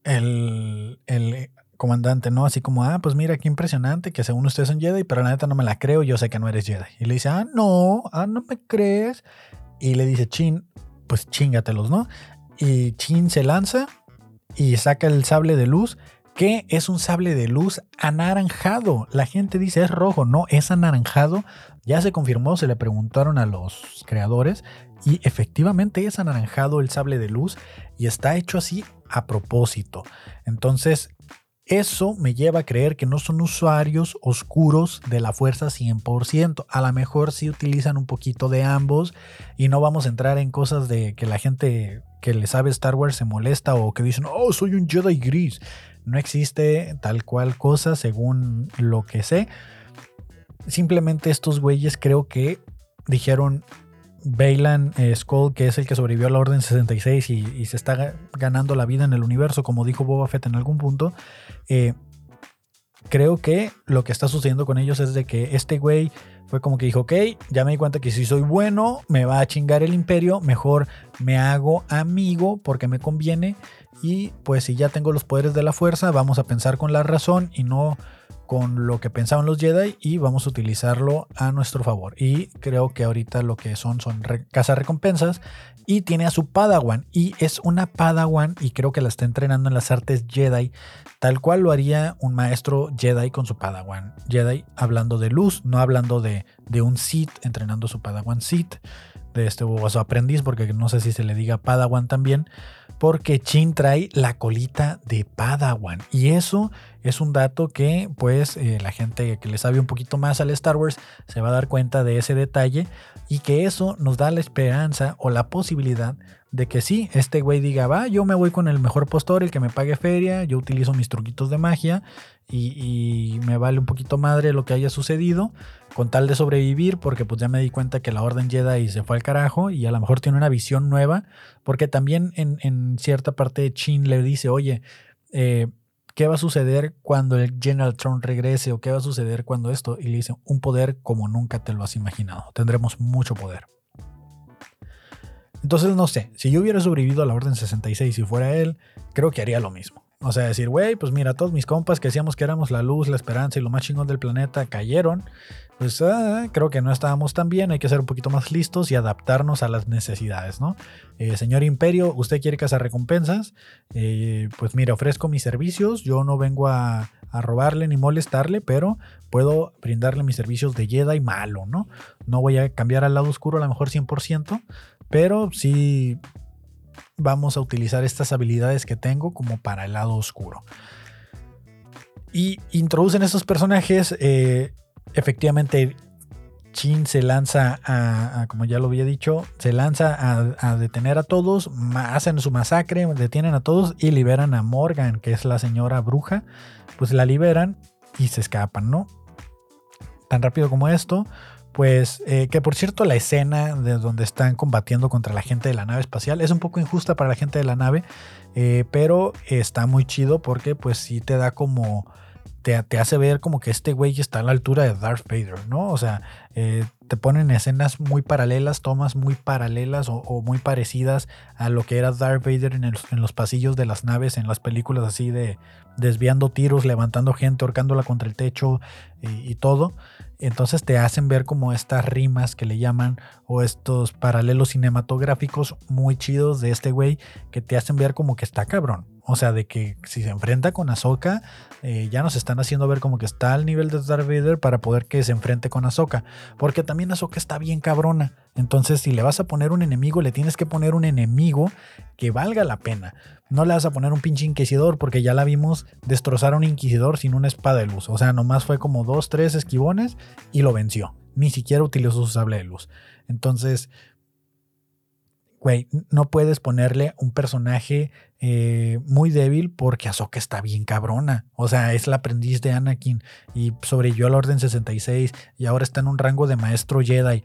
el, el comandante, ¿no? Así como, ah, pues mira, qué impresionante que según usted es un Jedi, pero la neta no me la creo, yo sé que no eres Jedi. Y le dice, ah, no, ah, no me crees. Y le dice, chin, pues chingatelos, ¿no? Y chin se lanza y saca el sable de luz, que es un sable de luz anaranjado. La gente dice es rojo, no, es anaranjado. Ya se confirmó, se le preguntaron a los creadores y efectivamente es anaranjado el sable de luz y está hecho así a propósito. Entonces, eso me lleva a creer que no son usuarios oscuros de la fuerza 100%. A lo mejor sí utilizan un poquito de ambos y no vamos a entrar en cosas de que la gente que le sabe Star Wars se molesta o que dicen, oh, soy un Jedi gris. No existe tal cual cosa según lo que sé. Simplemente estos güeyes creo que dijeron, Bailan eh, Skull, que es el que sobrevivió a la Orden 66 y, se está ganando la vida en el universo, como dijo Boba Fett en algún punto, eh, creo que lo que está sucediendo con ellos es de que este güey fue como que dijo, ok, ya me di cuenta que si soy bueno, me va a chingar el imperio, mejor me hago amigo porque me conviene y pues si ya tengo los poderes de la fuerza, vamos a pensar con la razón y no con lo que pensaban los Jedi y vamos a utilizarlo a nuestro favor. Y creo que ahorita lo que son son casa recompensas y tiene a su Padawan y es una Padawan y creo que la está entrenando en las artes Jedi, tal cual lo haría un maestro Jedi con su Padawan Jedi, hablando de luz, no hablando de, de un Sith entrenando su Padawan Sith de este su aprendiz, porque no sé si se le diga Padawan también, porque Chin trae la colita de Padawan. Y eso es un dato que pues eh, la gente que le sabe un poquito más al Star Wars se va a dar cuenta de ese detalle y que eso nos da la esperanza o la posibilidad de que sí, este güey diga, va, yo me voy con el mejor postor, el que me pague feria, yo utilizo mis truquitos de magia y, me vale un poquito madre lo que haya sucedido con tal de sobrevivir porque pues ya me di cuenta que la Orden Jedi se fue al carajo y a lo mejor tiene una visión nueva porque también en, cierta parte de Chin le dice, oye, eh, ¿qué va a suceder cuando el General Tron regrese o qué va a suceder cuando esto? Y le dice, un poder como nunca te lo has imaginado. Tendremos mucho poder. Entonces, no sé, si yo hubiera sobrevivido a la Orden 66 y fuera él, creo que haría lo mismo. O sea, decir, güey, pues mira, todos mis compas que decíamos que éramos la luz, la esperanza y lo más chingón del planeta cayeron. Pues ah, creo que no estábamos tan bien, hay que ser un poquito más listos y adaptarnos a las necesidades, ¿no? Eh, señor Imperio, ¿usted quiere cazar recompensas? Eh, pues mira, ofrezco mis servicios, yo no vengo a, a robarle ni molestarle, pero puedo brindarle mis servicios de Jedi malo, ¿no? No voy a cambiar al lado oscuro a lo mejor 100%, pero sí vamos a utilizar estas habilidades que tengo como para el lado oscuro. Y introducen estos personajes. Eh, efectivamente, Chin se lanza a, como ya lo había dicho, se lanza a, detener a todos, hacen su masacre, detienen a todos y liberan a Morgan, que es la señora bruja. Pues la liberan y se escapan, ¿no? Tan rápido como esto, pues eh, que por cierto la escena de donde están combatiendo contra la gente de la nave espacial es un poco injusta para la gente de la nave, eh, pero está muy chido porque pues sí te da como... Te, hace ver como que este güey está a la altura de Darth Vader, ¿no? O sea, eh, te ponen escenas muy paralelas, tomas muy paralelas o, muy parecidas a lo que era Darth Vader en, en, los pasillos de las naves, en las películas así de desviando tiros, levantando gente, ahorcándola contra el techo y todo. Entonces te hacen ver como estas rimas que le llaman o estos paralelos cinematográficos muy chidos de este güey que te hacen ver como que está cabrón. O sea, de que si se enfrenta con Ahsoka, eh, ya nos están haciendo ver como que está al nivel de Darth Vader para poder que se enfrente con Ahsoka. Porque también Ahsoka está bien cabrona. Entonces, si le vas a poner un enemigo, le tienes que poner un enemigo que valga la pena. No le vas a poner un pinche inquisidor, porque ya la vimos destrozar a un inquisidor sin una espada de luz. O sea, nomás fue como dos, tres esquivones y lo venció. Ni siquiera utilizó su sable de luz. Entonces, güey, no puedes ponerle un personaje eh, muy débil porque Ahsoka está bien cabrona. O sea, es la aprendiz de Anakin y sobrevivió a la Orden 66 y ahora está en un rango de maestro Jedi.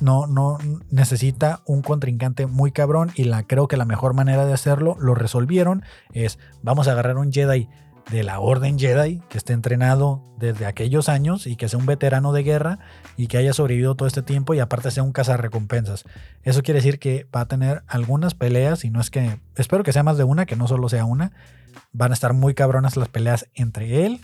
No, no necesita un contrincante muy cabrón y la, creo que la mejor manera de hacerlo, lo resolvieron, es vamos a agarrar un Jedi de la Orden Jedi, que esté entrenado desde aquellos años y que sea un veterano de guerra y que haya sobrevivido todo este tiempo y aparte sea un cazarrecompensas. Eso quiere decir que va a tener algunas peleas y no es que, espero que sea más de una, que no solo sea una. Van a estar muy cabronas las peleas entre él,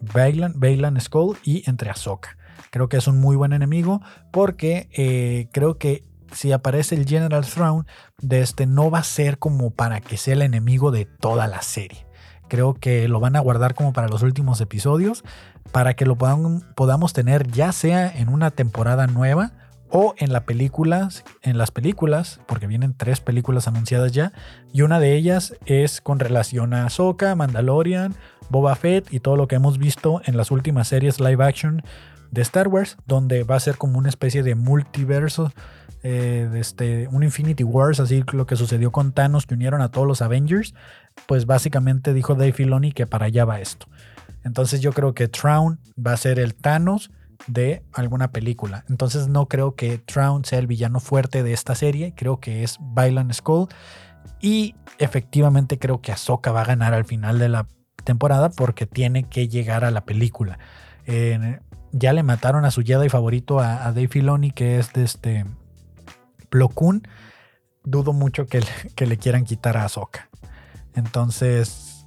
Bailan, Bailan Skull y entre Ahsoka. Creo que es un muy buen enemigo porque eh, creo que si aparece el General Throne, de este no va a ser como para que sea el enemigo de toda la serie. Creo que lo van a guardar como para los últimos episodios, para que lo podamos tener ya sea en una temporada nueva o en la película, en las películas, porque vienen tres películas anunciadas ya, y una de ellas es con relación a Ahsoka, Mandalorian, Boba Fett y todo lo que hemos visto en las últimas series live action de Star Wars, donde va a ser como una especie de multiverso, eh, de este, un Infinity Wars, así lo que sucedió con Thanos, que unieron a todos los Avengers, pues básicamente dijo Dave Filoni que para allá va esto. Entonces yo creo que Traun va a ser el Thanos de alguna película. Entonces no creo que Traun sea el villano fuerte de esta serie, creo que es Bailan Skull. Y efectivamente creo que Ahsoka va a ganar al final de la temporada porque tiene que llegar a la película ya le mataron a su Jedi favorito, a, Dave Filoni, que es de este Plo. Dudo mucho que, que, le quieran quitar a Ahsoka. Entonces,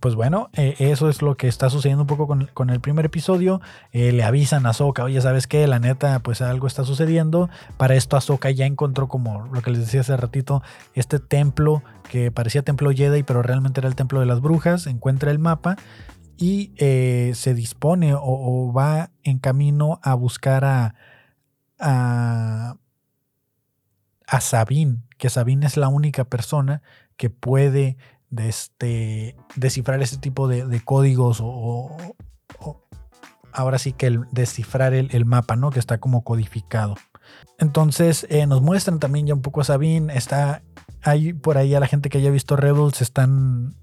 pues bueno, eh, eso es lo que está sucediendo un poco con, el primer episodio. Eh, le avisan a Ahsoka, oye, ¿sabes qué? La neta, pues algo está sucediendo. Para esto Ahsoka ya encontró como lo que les decía hace ratito, este templo que parecía templo Jedi, pero realmente era el templo de las brujas. Encuentra el mapa y eh, se dispone o, va en camino a buscar a, a, Sabine, que Sabine es la única persona que puede este, descifrar ese tipo de, códigos o, ahora sí que el, descifrar el, mapa, ¿no? Que está como codificado. Entonces eh, nos muestran también ya un poco a Sabine. Está ahí por ahí a la gente que haya visto Rebels están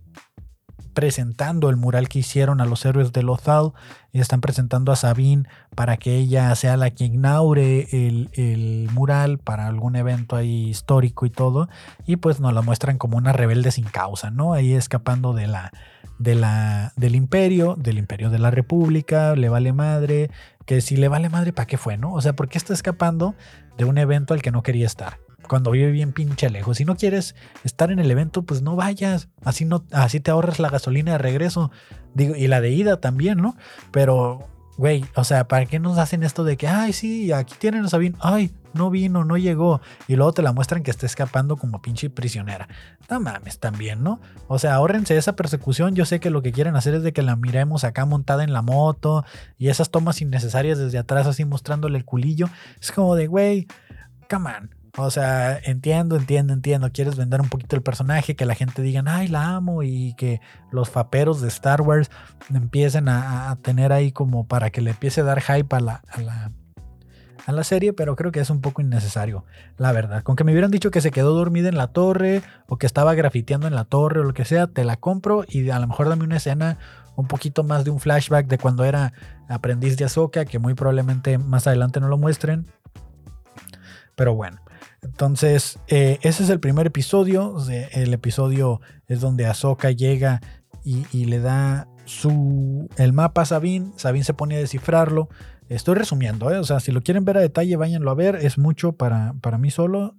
presentando el mural que hicieron a los héroes de Lothal y están presentando a Sabine para que ella sea la que inaugure el, mural para algún evento ahí histórico y todo y pues nos la muestran como una rebelde sin causa, ¿no? Ahí escapando de la, de la, del imperio, del imperio de la república, le vale madre, que si le vale madre, ¿para qué fue, no? O sea, ¿por qué está escapando de un evento al que no quería estar? Cuando vive bien pinche lejos. Si no quieres estar en el evento, pues no vayas. Así no, así te ahorras la gasolina de regreso. Digo, y la de ida también, ¿no? Pero, güey, o sea, ¿para qué nos hacen esto de que, ay, sí, aquí tienen a Sabine, ay, no vino, no llegó, y luego te la muestran que está escapando como pinche prisionera? No mames, también, ¿no? O sea, ahórrense esa persecución. Yo sé que lo que quieren hacer es de que la miremos acá montada en la moto y esas tomas innecesarias desde atrás, así mostrándole el culillo. Es como de, güey, come on. O sea, entiendo, entiendo, entiendo. Quieres vender un poquito el personaje, que la gente diga, ay, la amo, y que los faperos de Star Wars empiecen a, tener ahí como para que le empiece a dar hype a la, a la, a la serie, pero creo que es un poco innecesario, la verdad. Con que me hubieran dicho que se quedó dormida en la torre, o que estaba grafiteando en la torre, o lo que sea, te la compro y a lo mejor dame una escena un poquito más de un flashback de cuando era aprendiz de Ahsoka, que muy probablemente más adelante no lo muestren. Pero bueno. Entonces, eh, ese es el primer episodio. El episodio es donde Ahsoka llega y, le da su, el mapa a Sabine. Sabine se pone a descifrarlo. Estoy resumiendo, ¿eh? o sea, si lo quieren ver a detalle, váyanlo a ver. Es mucho para, para mí solo.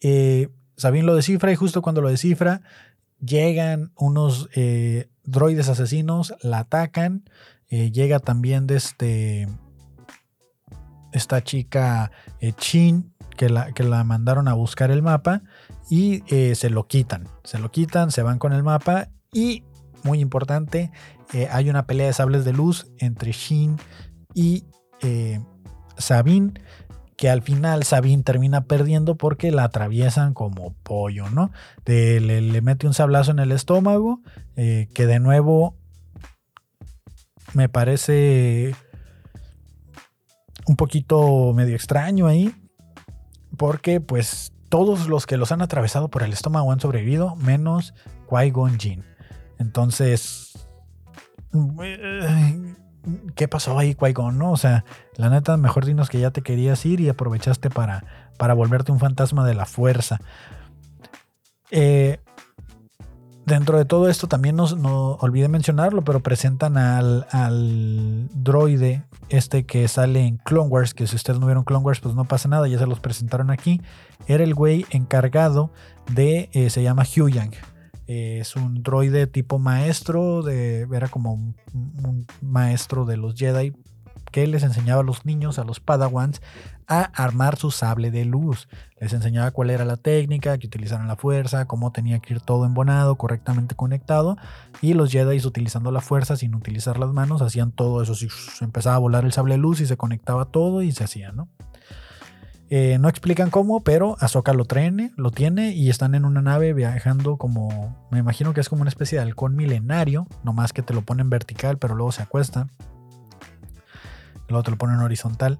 Eh, lo descifra y justo cuando lo descifra, llegan unos droides asesinos, la atacan. llega también de este, esta chica Chin que la, que la mandaron a buscar el mapa y eh, se lo quitan. Se lo quitan, se van con el mapa y, muy importante, eh, hay una pelea de sables de luz entre Shin y eh, Sabine que al final Sabine termina perdiendo porque la atraviesan como pollo, ¿no? le, mete un sablazo en el estómago, que de nuevo me parece un poquito medio extraño ahí, porque pues todos los que los han atravesado por el estómago han sobrevivido, menos Qui-Gon Jinn. Entonces, ¿qué pasó ahí, Qui-Gon? No? O sea, la neta, mejor dinos que ya te querías ir y aprovechaste para, para volverte un fantasma de la fuerza. Eh, dentro de todo esto también no olvidé mencionarlo, pero presentan al, al, droide este que sale en Clone Wars, que si ustedes no vieron Clone Wars, pues no pasa nada, ya se los presentaron aquí. Era el güey encargado de, eh, se llama Hugh Yang. Eh, es un droide tipo maestro, de, era como un maestro de los Jedi que les enseñaba a los niños, a los Padawans, a armar su sable de luz. Les enseñaba cuál era la técnica, que utilizaran la fuerza, cómo tenía que ir todo embonado, correctamente conectado. Y los Jedi utilizando la fuerza sin utilizar las manos hacían todo eso. Se empezaba a volar el sable de luz y se conectaba todo y se hacía, ¿no? Eh, no explican cómo, pero Ahsoka lo tiene, lo tiene y están en una nave viajando como, me imagino que es como una especie de halcón milenario, nomás que te lo ponen vertical, pero luego se acuesta luego te lo ponen horizontal.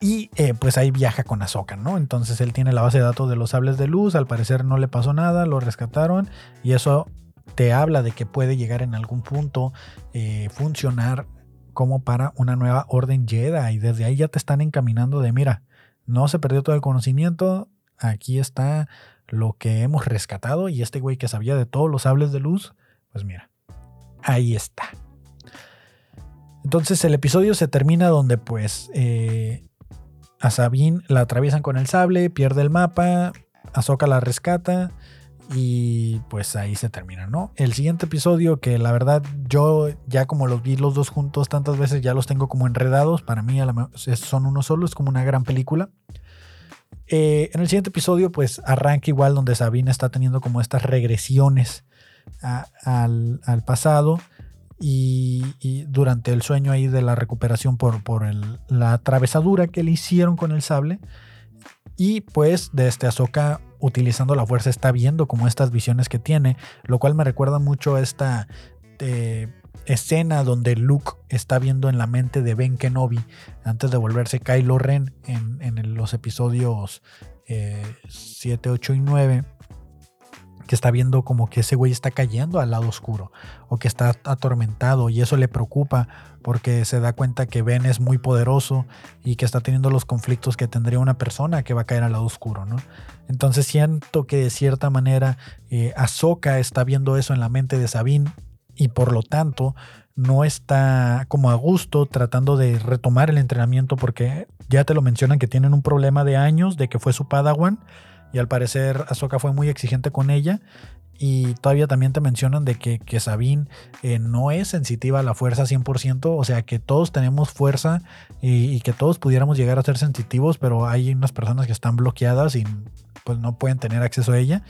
Y eh, pues ahí viaja con Ahsoka, ¿no? Entonces él tiene la base de datos de los sables de luz, al parecer no le pasó nada, lo rescataron y eso te habla de que puede llegar en algún punto eh, funcionar como para una nueva orden Jedi y desde ahí ya te están encaminando de mira, no se perdió todo el conocimiento, aquí está lo que hemos rescatado y este güey que sabía de todos los sables de luz, pues mira, ahí está. Entonces el episodio se termina donde pues eh, a Sabine la atraviesan con el sable, pierde el mapa, Ahsoka la rescata y pues ahí se termina, ¿no? El siguiente episodio que la verdad yo ya como los vi los dos juntos tantas veces ya los tengo como enredados, para mí son uno solo, es como una gran película. Eh, en el siguiente episodio pues arranca igual donde Sabine está teniendo como estas regresiones al pasado y, durante el sueño ahí de la recuperación por, por la atravesadura que le hicieron con el sable. Y pues de este Ahsoka utilizando la fuerza está viendo como estas visiones que tiene, lo cual me recuerda mucho a esta eh, escena donde Luke está viendo en la mente de Ben Kenobi antes de volverse Kylo Ren en, en los episodios 7, eh, 8 y 9 que está viendo como que ese güey está cayendo al lado oscuro o que está atormentado y eso le preocupa porque se da cuenta que Ben es muy poderoso y que está teniendo los conflictos que tendría una persona que va a caer al lado oscuro, ¿no? Entonces siento que de cierta manera eh, Ahsoka está viendo eso en la mente de Sabine y por lo tanto no está como a gusto tratando de retomar el entrenamiento porque ya te lo mencionan que tienen un problema de años de que fue su padawan y al parecer Ahsoka fue muy exigente con ella. Y todavía también te mencionan de que, que Sabine eh, no es sensitiva a la fuerza 100%, o sea que todos tenemos fuerza y, que todos pudiéramos llegar a ser sensitivos, pero hay unas personas que están bloqueadas y pues no pueden tener acceso a ella.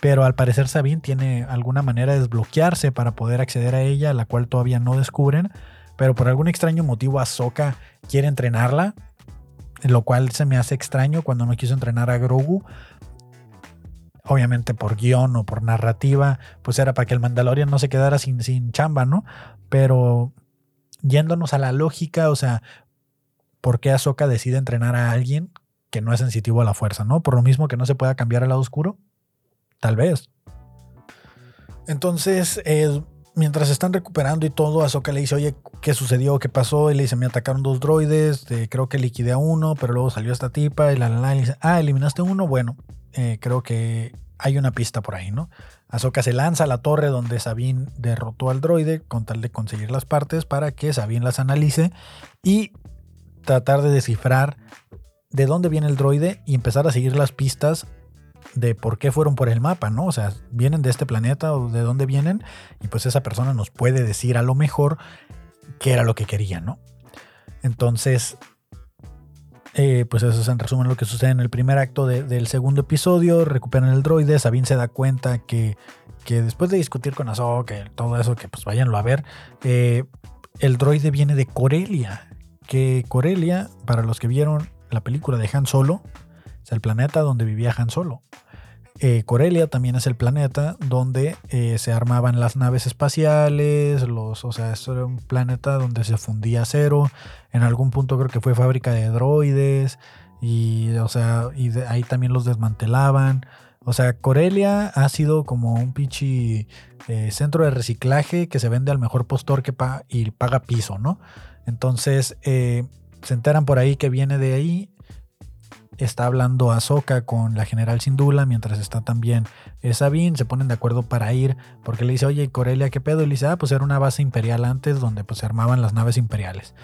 Pero al parecer Sabine tiene alguna manera de desbloquearse para poder acceder a ella, la cual todavía no descubren. Pero por algún extraño motivo Ahsoka quiere entrenarla, lo cual se me hace extraño cuando no quiso entrenar a Grogu obviamente por guion o por narrativa, pues era para que el Mandalorian no se quedara sin, sin chamba, ¿no? Pero yéndonos a la lógica, o sea, ¿por qué Ahsoka decide entrenar a alguien que no es sensitivo a la fuerza, ¿no? Por lo mismo que no se pueda cambiar al lado oscuro. Tal vez. Entonces, eh, mientras están recuperando y todo, Ahsoka le dice, oye, ¿qué sucedió? ¿Qué pasó? Y le dice, me atacaron dos droides, creo que liquidé a uno, pero luego salió esta tipa y la, la, la, y le dice, ah, eliminaste uno, bueno, eh, creo que hay una pista por ahí, ¿no? Ahsoka se lanza a la torre donde Sabine derrotó al droide con tal de conseguir las partes para que Sabine las analice y tratar de descifrar de dónde viene el droide y empezar a seguir las pistas de por qué fueron por el mapa, ¿no? O sea, vienen de este planeta o de dónde vienen y pues esa persona nos puede decir a lo mejor qué era lo que quería, ¿no? Entonces, eh, pues eso es en resumen lo que sucede en el primer acto del segundo episodio. Recuperan el droide. Sabine se da cuenta que, que después de discutir con Ahsoka, todo eso, que pues váyanlo a ver, eh, el droide viene de Corelia. Que Corelia, para los que vieron la película de Han Solo, es el planeta donde vivía Han Solo. Eh, Corelia también es el planeta donde eh, se armaban las naves espaciales, los, o sea, esto era un planeta donde se fundía acero. En algún punto creo que fue fábrica de droides y, o sea, y ahí también los desmantelaban. O sea, Corelia ha sido como un pinche eh, centro de reciclaje que se vende al mejor postor que y paga piso, ¿no? Entonces, se enteran por ahí que viene de ahí está hablando Ahsoka con la general Sindula, mientras está también Sabine, se ponen de acuerdo para ir, porque le dice, oye, Corelia, ¿qué pedo? Y le dice, ah, pues era una base imperial antes donde pues se armaban las naves imperiales.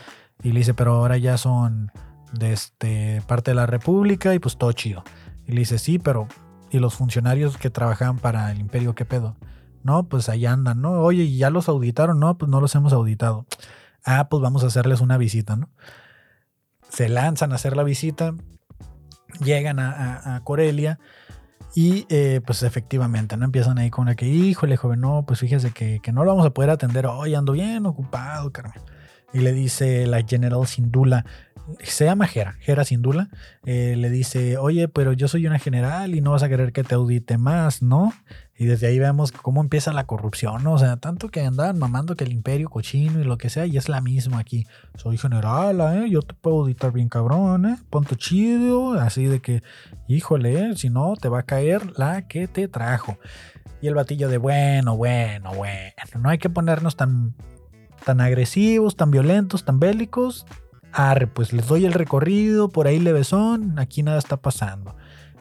Y le dice, pero ahora ya son de este, parte de la República y pues todo chido. Y le dice, sí, pero ¿y los funcionarios que trabajaban para el imperio qué pedo? No, pues ahí andan, ¿no? Oye, ¿y ya los auditaron? No, pues no los hemos auditado. Ah, pues vamos a hacerles una visita, ¿no? Se lanzan a hacer la visita, llegan a, Corelia y eh, pues efectivamente, ¿no? Empiezan ahí con la que, híjole, joven, no, pues fíjese que, que no lo vamos a poder atender hoy, ando bien ocupado, Carmen. Y le dice la General Sindula, se llama Jera, Jera Sindula, eh, le dice, oye, pero yo soy una general y no vas a querer que te audite más, ¿no? Y desde ahí vemos cómo empieza la corrupción, ¿no? O sea, tanto que andaban mamando que el imperio cochino y lo que sea, y es la misma aquí. Soy general, ¿eh? Yo te puedo auditar bien cabrón, ¿eh? Ponte chido, así de que, híjole, ¿eh? si no, te va a caer la que te trajo. Y el batillo de, bueno, bueno, bueno, no hay que ponernos tan, tan agresivos, tan violentos, tan bélicos Arre, pues les doy el recorrido, por ahí levesón, aquí nada está pasando.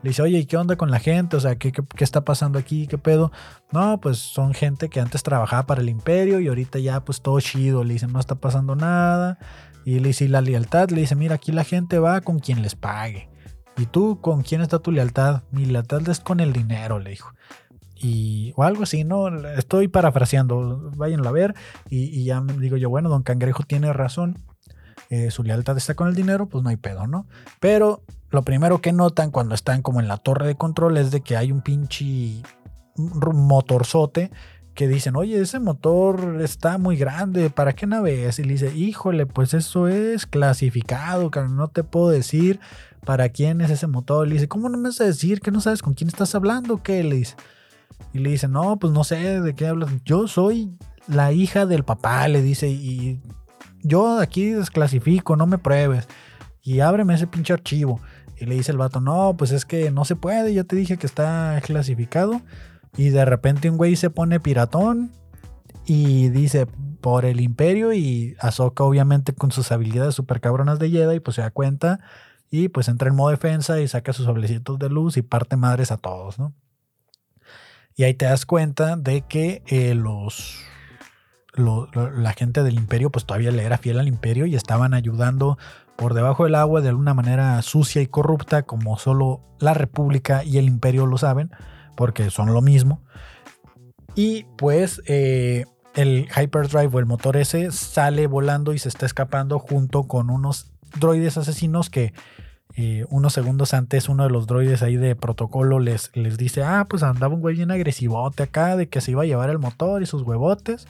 Le dice, oye, ¿y qué onda con la gente? O sea, ¿qué, ¿qué, está pasando aquí? ¿Qué pedo? No, pues son gente que antes trabajaba para el imperio y ahorita ya pues todo chido. Le dice, no está pasando nada. Y le dice, ¿y la lealtad? Le dice, mira, aquí la gente va con quien les pague. ¿Y tú con quién está tu lealtad? Mi lealtad es con el dinero, le dijo. Y, o algo así, ¿no? Estoy parafraseando, váyanlo a ver. Y, y ya digo yo, bueno, don Cangrejo tiene razón. Eh, su lealtad está con el dinero, pues no hay pedo, ¿no? Pero lo primero que notan cuando están como en la torre de control es de que hay un pinche motorzote que dicen, oye, ese motor está muy grande, ¿para qué nave es? Y le dice, híjole, pues eso es clasificado, no te puedo decir para quién es ese motor. Le dice, ¿cómo no me vas a decir que no sabes con quién estás hablando? ¿Qué? Le dice. Y le dice, no, pues no sé de qué hablas. Yo soy la hija del papá, le dice, y yo aquí desclasifico, no me pruebes. Y ábreme ese pinche archivo. Y le dice el vato, no, pues es que no se puede, ya te dije que está clasificado. Y de repente un güey se pone piratón y dice por el imperio y Ahsoka obviamente con sus habilidades super cabronas de Jedi pues se da cuenta y pues entra en modo defensa y saca sus sobrecitos de luz y parte madres a todos, ¿no? Y ahí te das cuenta de que eh, los la gente del imperio pues todavía le era fiel al imperio y estaban ayudando por debajo del agua de alguna manera sucia y corrupta como solo la república y el imperio lo saben porque son lo mismo. Y pues eh, el hyperdrive o el motor ese sale volando y se está escapando junto con unos droides asesinos que eh, unos segundos antes uno de los droides ahí de protocolo les, les dice ah pues andaba un güey bien agresivote acá de que se iba a llevar el motor y sus huevotes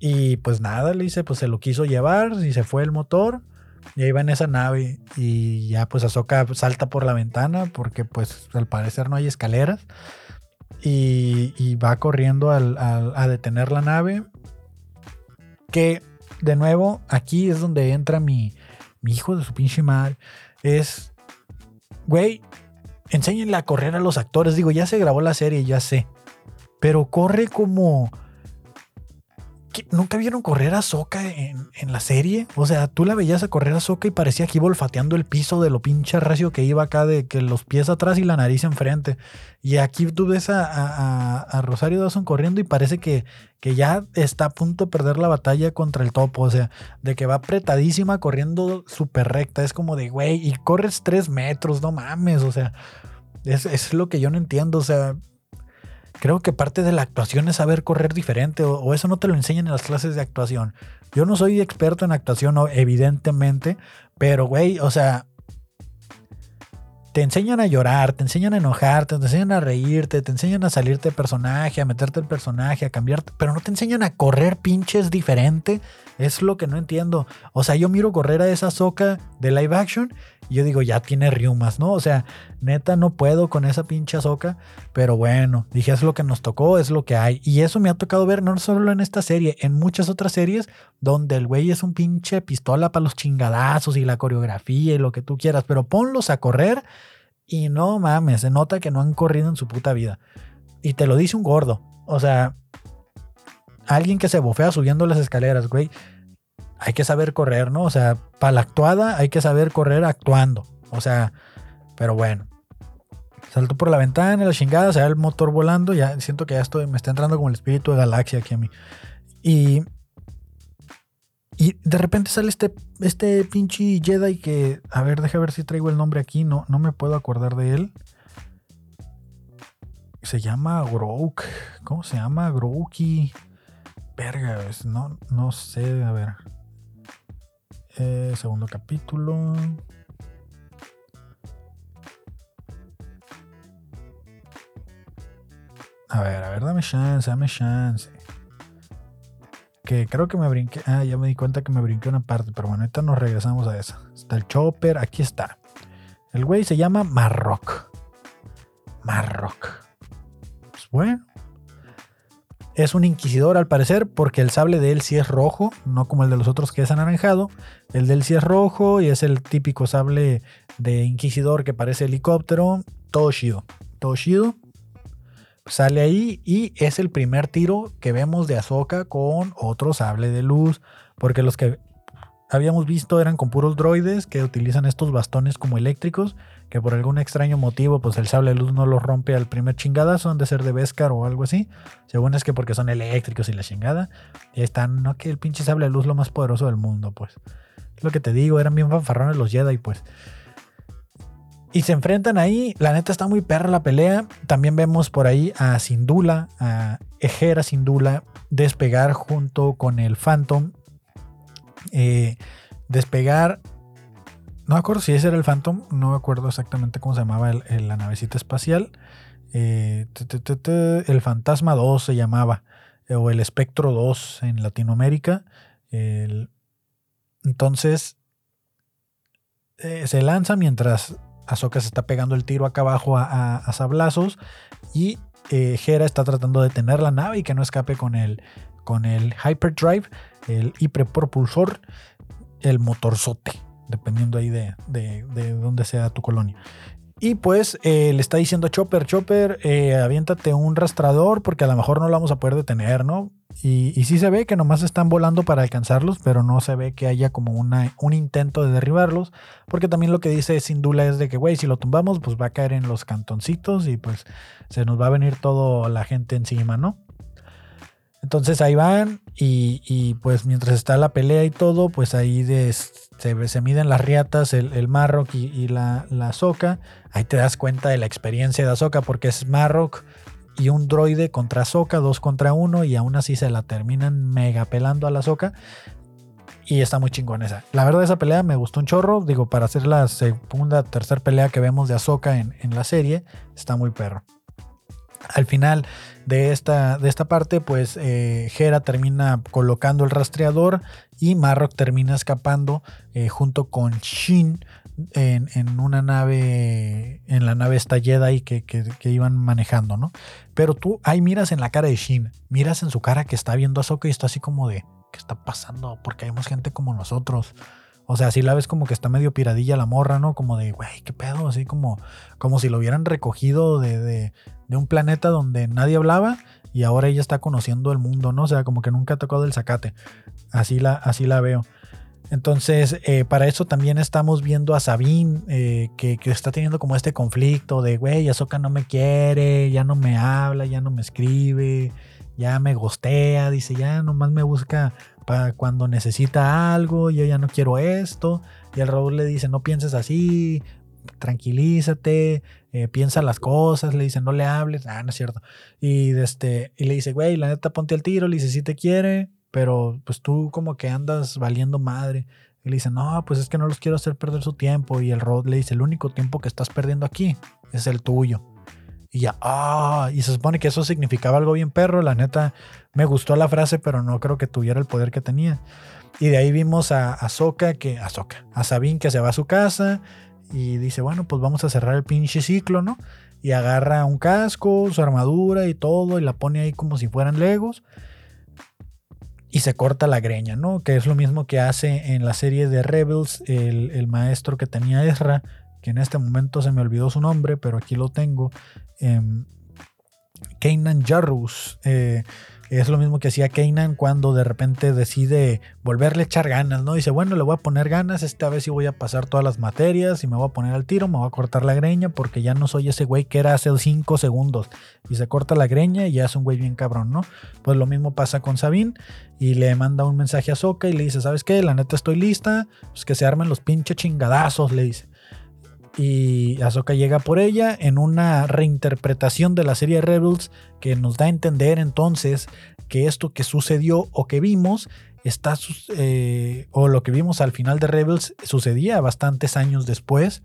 y pues nada, le dice, pues se lo quiso llevar y se fue el motor. Y ahí va en esa nave y ya pues Ahsoka salta por la ventana porque pues al parecer no hay escaleras. Y, va corriendo a detener la nave. Que de nuevo aquí es donde entra mi, mi hijo de su pinche madre. Es, güey, enséñenle a correr a los actores. Digo, ya se grabó la serie, ya sé. Pero corre como ¿Nunca vieron correr a Soca en, la serie? O sea, tú la veías a correr a Soca y parecía que iba el piso de lo pinche racio que iba acá, de que los pies atrás y la nariz enfrente. Y aquí tú ves a, Rosario Dawson corriendo y parece que, que, ya está a punto de perder la batalla contra el topo. O sea, de que va apretadísima corriendo súper recta. Es como de, güey, y corres tres metros, no mames. O sea, es, es lo que yo no entiendo. O sea, creo que parte de la actuación es saber correr diferente o, eso no te lo enseñan en las clases de actuación. Yo no soy experto en actuación, evidentemente, pero güey, o sea, te enseñan a llorar, te enseñan a enojarte, te enseñan a reírte, te enseñan a salirte de personaje, a meterte el personaje, a cambiarte, pero no te enseñan a correr pinches diferente. Es lo que no entiendo. O sea, yo miro correr a esa soca de live action y yo digo, ya tiene riumas, ¿no? O sea, neta, no puedo con esa pinche soca, pero bueno, dije, es lo que nos tocó, es lo que hay. Y eso me ha tocado ver no solo en esta serie, en muchas otras series donde el güey es un pinche pistola para los chingadazos y la coreografía y lo que tú quieras, pero ponlos a correr y no mames, se nota que no han corrido en su puta vida. Y te lo dice un gordo. O sea, alguien que se bofea subiendo las escaleras, güey. Hay que saber correr, ¿no? O sea, para la actuada hay que saber correr actuando. O sea, pero bueno. Saltó por la ventana, la chingada, se ve el motor volando. Ya siento que ya estoy, me está entrando como el espíritu de galaxia aquí a mí. Y. Y de repente sale este, este pinche Jedi que. A ver, deja ver si traigo el nombre aquí. No, no me puedo acordar de él. Se llama Grouk. ¿Cómo se llama? Grouki. Verga, no, no sé. A ver. Eh, segundo capítulo. A ver, a ver, dame chance, dame chance. Que creo que me brinqué. Ah, ya me di cuenta que me brinqué una parte, pero bueno, ahorita nos regresamos a esa. Está el chopper, aquí está. El güey se llama Marrock. Marrock. Pues bueno. Es un inquisidor al parecer, porque el sable de él sí es rojo, no como el de los otros que es anaranjado. El de él sí es rojo y es el típico sable de inquisidor que parece helicóptero. Todo chido. Todo chido sale ahí y es el primer tiro que vemos de Ahsoka con otro sable de luz, porque los que habíamos visto eran con puros droides que utilizan estos bastones como eléctricos, que por algún extraño motivo pues el sable de luz no los rompe al primer chingadazo, han de ser de Beskar o algo así, según es que porque son eléctricos y la chingada, y están, no que el pinche sable de luz lo más poderoso del mundo, pues. lo que te digo, eran bien fanfarrones los Jedi, pues. Y se enfrentan ahí. La neta está muy perra la pelea. También vemos por ahí a Sindula, a Ejera Sindula, despegar junto con el Phantom. Eh, despegar. No me acuerdo si ese era el Phantom. No me acuerdo exactamente cómo se llamaba la navecita espacial. Eh, el Fantasma 2 se llamaba. O el Espectro 2 en Latinoamérica. entonces. Eh, se lanza mientras Ahsoka se está pegando el tiro acá abajo a, sablazos y eh, Hera está tratando de detener la nave y que no escape con el, con el Hyperdrive, el hiperpropulsor, el motorzote, dependiendo ahí de, de, de dónde sea tu colonia. Y pues eh, le está diciendo a Chopper, Chopper, eh, aviéntate un rastrador porque a lo mejor no lo vamos a poder detener, ¿no? Y, sí se ve que nomás están volando para alcanzarlos, pero no se ve que haya como una, un intento de derribarlos, porque también lo que dice Sindula es de que, güey, si lo tumbamos, pues va a caer en los cantoncitos y pues se nos va a venir toda la gente encima, ¿no? Entonces ahí van y, y, pues mientras está la pelea y todo, pues ahí se, se, miden las riatas, el, el Marrock y, la, la Soca. Ahí te das cuenta de la experiencia de Ahsoka porque es Marrock y un droide contra Ahsoka, dos contra uno y aún así se la terminan mega pelando a la Ahsoka. Y está muy chingón esa. La verdad esa pelea me gustó un chorro. Digo, para hacer la segunda, tercera pelea que vemos de Ahsoka en, en la serie, está muy perro. Al final de esta, de esta parte, pues eh, Hera termina colocando el rastreador y Marrock termina escapando eh, junto con Shin en, una nave, en la nave esta Jedi que, que, iban manejando, ¿no? Pero tú ahí miras en la cara de Shin, miras en su cara que está viendo a Ahsoka y está así como de, ¿qué está pasando? Porque hay más gente como nosotros. O sea, así la ves como que está medio piradilla la morra, ¿no? Como de, güey, qué pedo, así como, como si lo hubieran recogido de, de un planeta donde nadie hablaba y ahora ella está conociendo el mundo, ¿no? O sea, como que nunca ha tocado el zacate. Así la, así la veo. Entonces, eh, para eso también estamos viendo a Sabine, eh, que, está teniendo como este conflicto de, güey, Azoka no me quiere, ya no me habla, ya no me escribe, ya me gostea, dice, ya nomás me busca para cuando necesita algo, yo ya no quiero esto. Y el Raúl le dice, no pienses así, tranquilízate, eh, piensa las cosas, le dice, no le hables, ah, no es cierto. Y, este, y le dice, güey, la neta, ponte al tiro, le dice, sí te quiere, pero pues tú como que andas valiendo madre. Y le dice, no, pues es que no los quiero hacer perder su tiempo. Y el Rod le dice, el único tiempo que estás perdiendo aquí es el tuyo. Y ya, ah, y se supone que eso significaba algo bien perro. La neta, me gustó la frase, pero no creo que tuviera el poder que tenía. Y de ahí vimos a Ahsoka, que, Ahsoka, a Sabine que se va a su casa y dice, bueno, pues vamos a cerrar el pinche ciclo, ¿no? Y agarra un casco, su armadura y todo, y la pone ahí como si fueran legos. Y se corta la greña, ¿no? Que es lo mismo que hace en la serie de Rebels el, maestro que tenía Ezra, que en este momento se me olvidó su nombre, pero aquí lo tengo. Eh, Kanan Jarrus. Eh, Es lo mismo que hacía Kanan cuando de repente decide volverle a echar ganas, ¿no? Dice, bueno, le voy a poner ganas, esta vez sí voy a pasar todas las materias y me voy a poner al tiro, me voy a cortar la greña porque ya no soy ese güey que era hace cinco segundos. Y se corta la greña y ya es un güey bien cabrón, ¿no? Pues lo mismo pasa con Sabine y le manda un mensaje a Soka y le dice, ¿sabes qué? La neta estoy lista, pues que se armen los pinches chingadazos, le dice y Ahsoka llega por ella en una reinterpretación de la serie Rebels que nos da a entender entonces que esto que sucedió o que vimos está eh, o lo que vimos al final de Rebels sucedía bastantes años después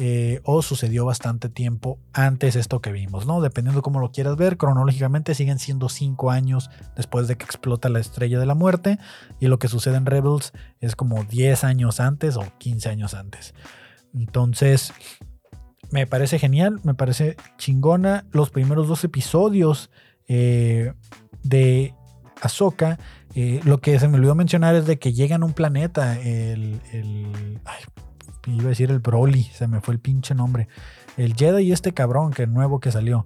eh, o sucedió bastante tiempo antes esto que vimos, ¿no? Dependiendo cómo lo quieras ver, cronológicamente siguen siendo cinco años después de que explota la estrella de la muerte y lo que sucede en Rebels es como 10 años antes o 15 años antes. Entonces, me parece genial, me parece chingona. Los primeros dos episodios eh, de Ahsoka, eh, lo que se me olvidó mencionar es de que llegan a un planeta, el, iba a decir el Broly, se me fue el pinche nombre. El Jedi y este cabrón que nuevo que salió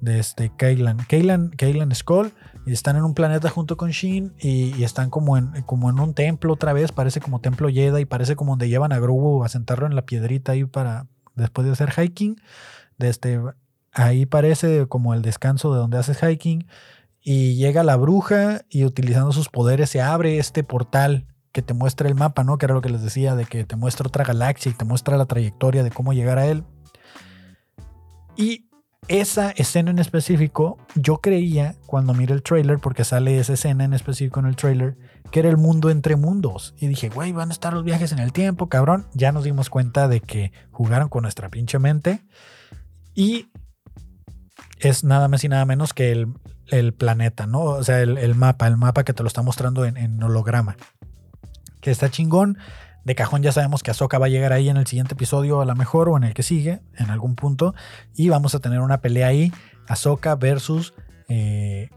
de este Kaylan. Kaylan, Kaylan Skull. Y están en un planeta junto con Shin y, están como en, como en un templo otra vez. Parece como templo Jedi. Parece como donde llevan a Grogu a sentarlo en la piedrita ahí para después de hacer hiking. Este, ahí parece como el descanso de donde haces hiking. Y llega la bruja y utilizando sus poderes se abre este portal que te muestra el mapa, ¿no? Que era lo que les decía, de que te muestra otra galaxia y te muestra la trayectoria de cómo llegar a él. Y esa escena en específico, yo creía cuando miré el trailer, porque sale esa escena en específico en el trailer, que era el mundo entre mundos. Y dije, güey, van a estar los viajes en el tiempo, cabrón. Ya nos dimos cuenta de que jugaron con nuestra pinche mente. Y es nada más y nada menos que el, planeta, ¿no? O sea, el, mapa, el mapa que te lo está mostrando en, en holograma. Que está chingón de cajón ya sabemos que Ahsoka va a llegar ahí en el siguiente episodio a lo mejor o en el que sigue, en algún punto. Y vamos a tener una pelea ahí. Ahsoka versus... Eh,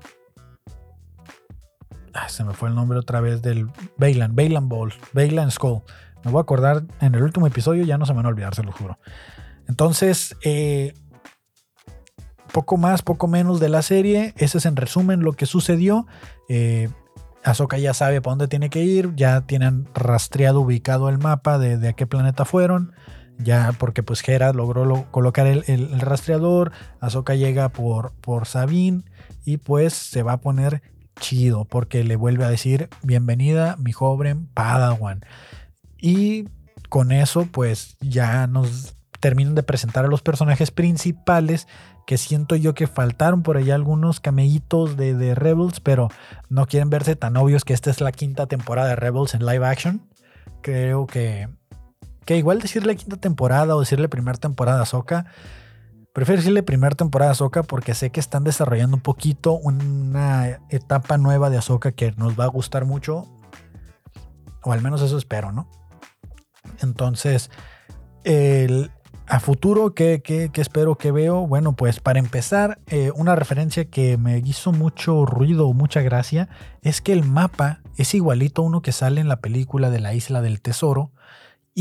se me fue el nombre otra vez del Bailan, Bailan Ball, Bailan Skull. Me voy a acordar en el último episodio, ya no se me van a olvidar, se lo juro. Entonces, eh, poco más, poco menos de la serie. Ese es en resumen lo que sucedió. Eh, Ahsoka ya sabe para dónde tiene que ir, ya tienen rastreado, ubicado el mapa de, a qué planeta fueron, ya porque pues Hera logró colocar el, rastreador, Ahsoka llega por, por Sabine y pues se va a poner chido porque le vuelve a decir bienvenida mi joven Padawan. Y con eso pues ya nos terminan de presentar a los personajes principales que siento yo que faltaron por allá algunos camellitos de, de, Rebels, pero no quieren verse tan obvios que esta es la quinta temporada de Rebels en live action. Creo que, que igual decirle quinta temporada o decirle primera temporada a Soka, prefiero decirle primera temporada a Ahsoka porque sé que están desarrollando un poquito una etapa nueva de Ahsoka que nos va a gustar mucho, o al menos eso espero, ¿no? Entonces, el, a futuro, ¿qué, espero que veo? Bueno, pues para empezar, eh, una referencia que me hizo mucho ruido, mucha gracia, es que el mapa es igualito a uno que sale en la película de la Isla del Tesoro.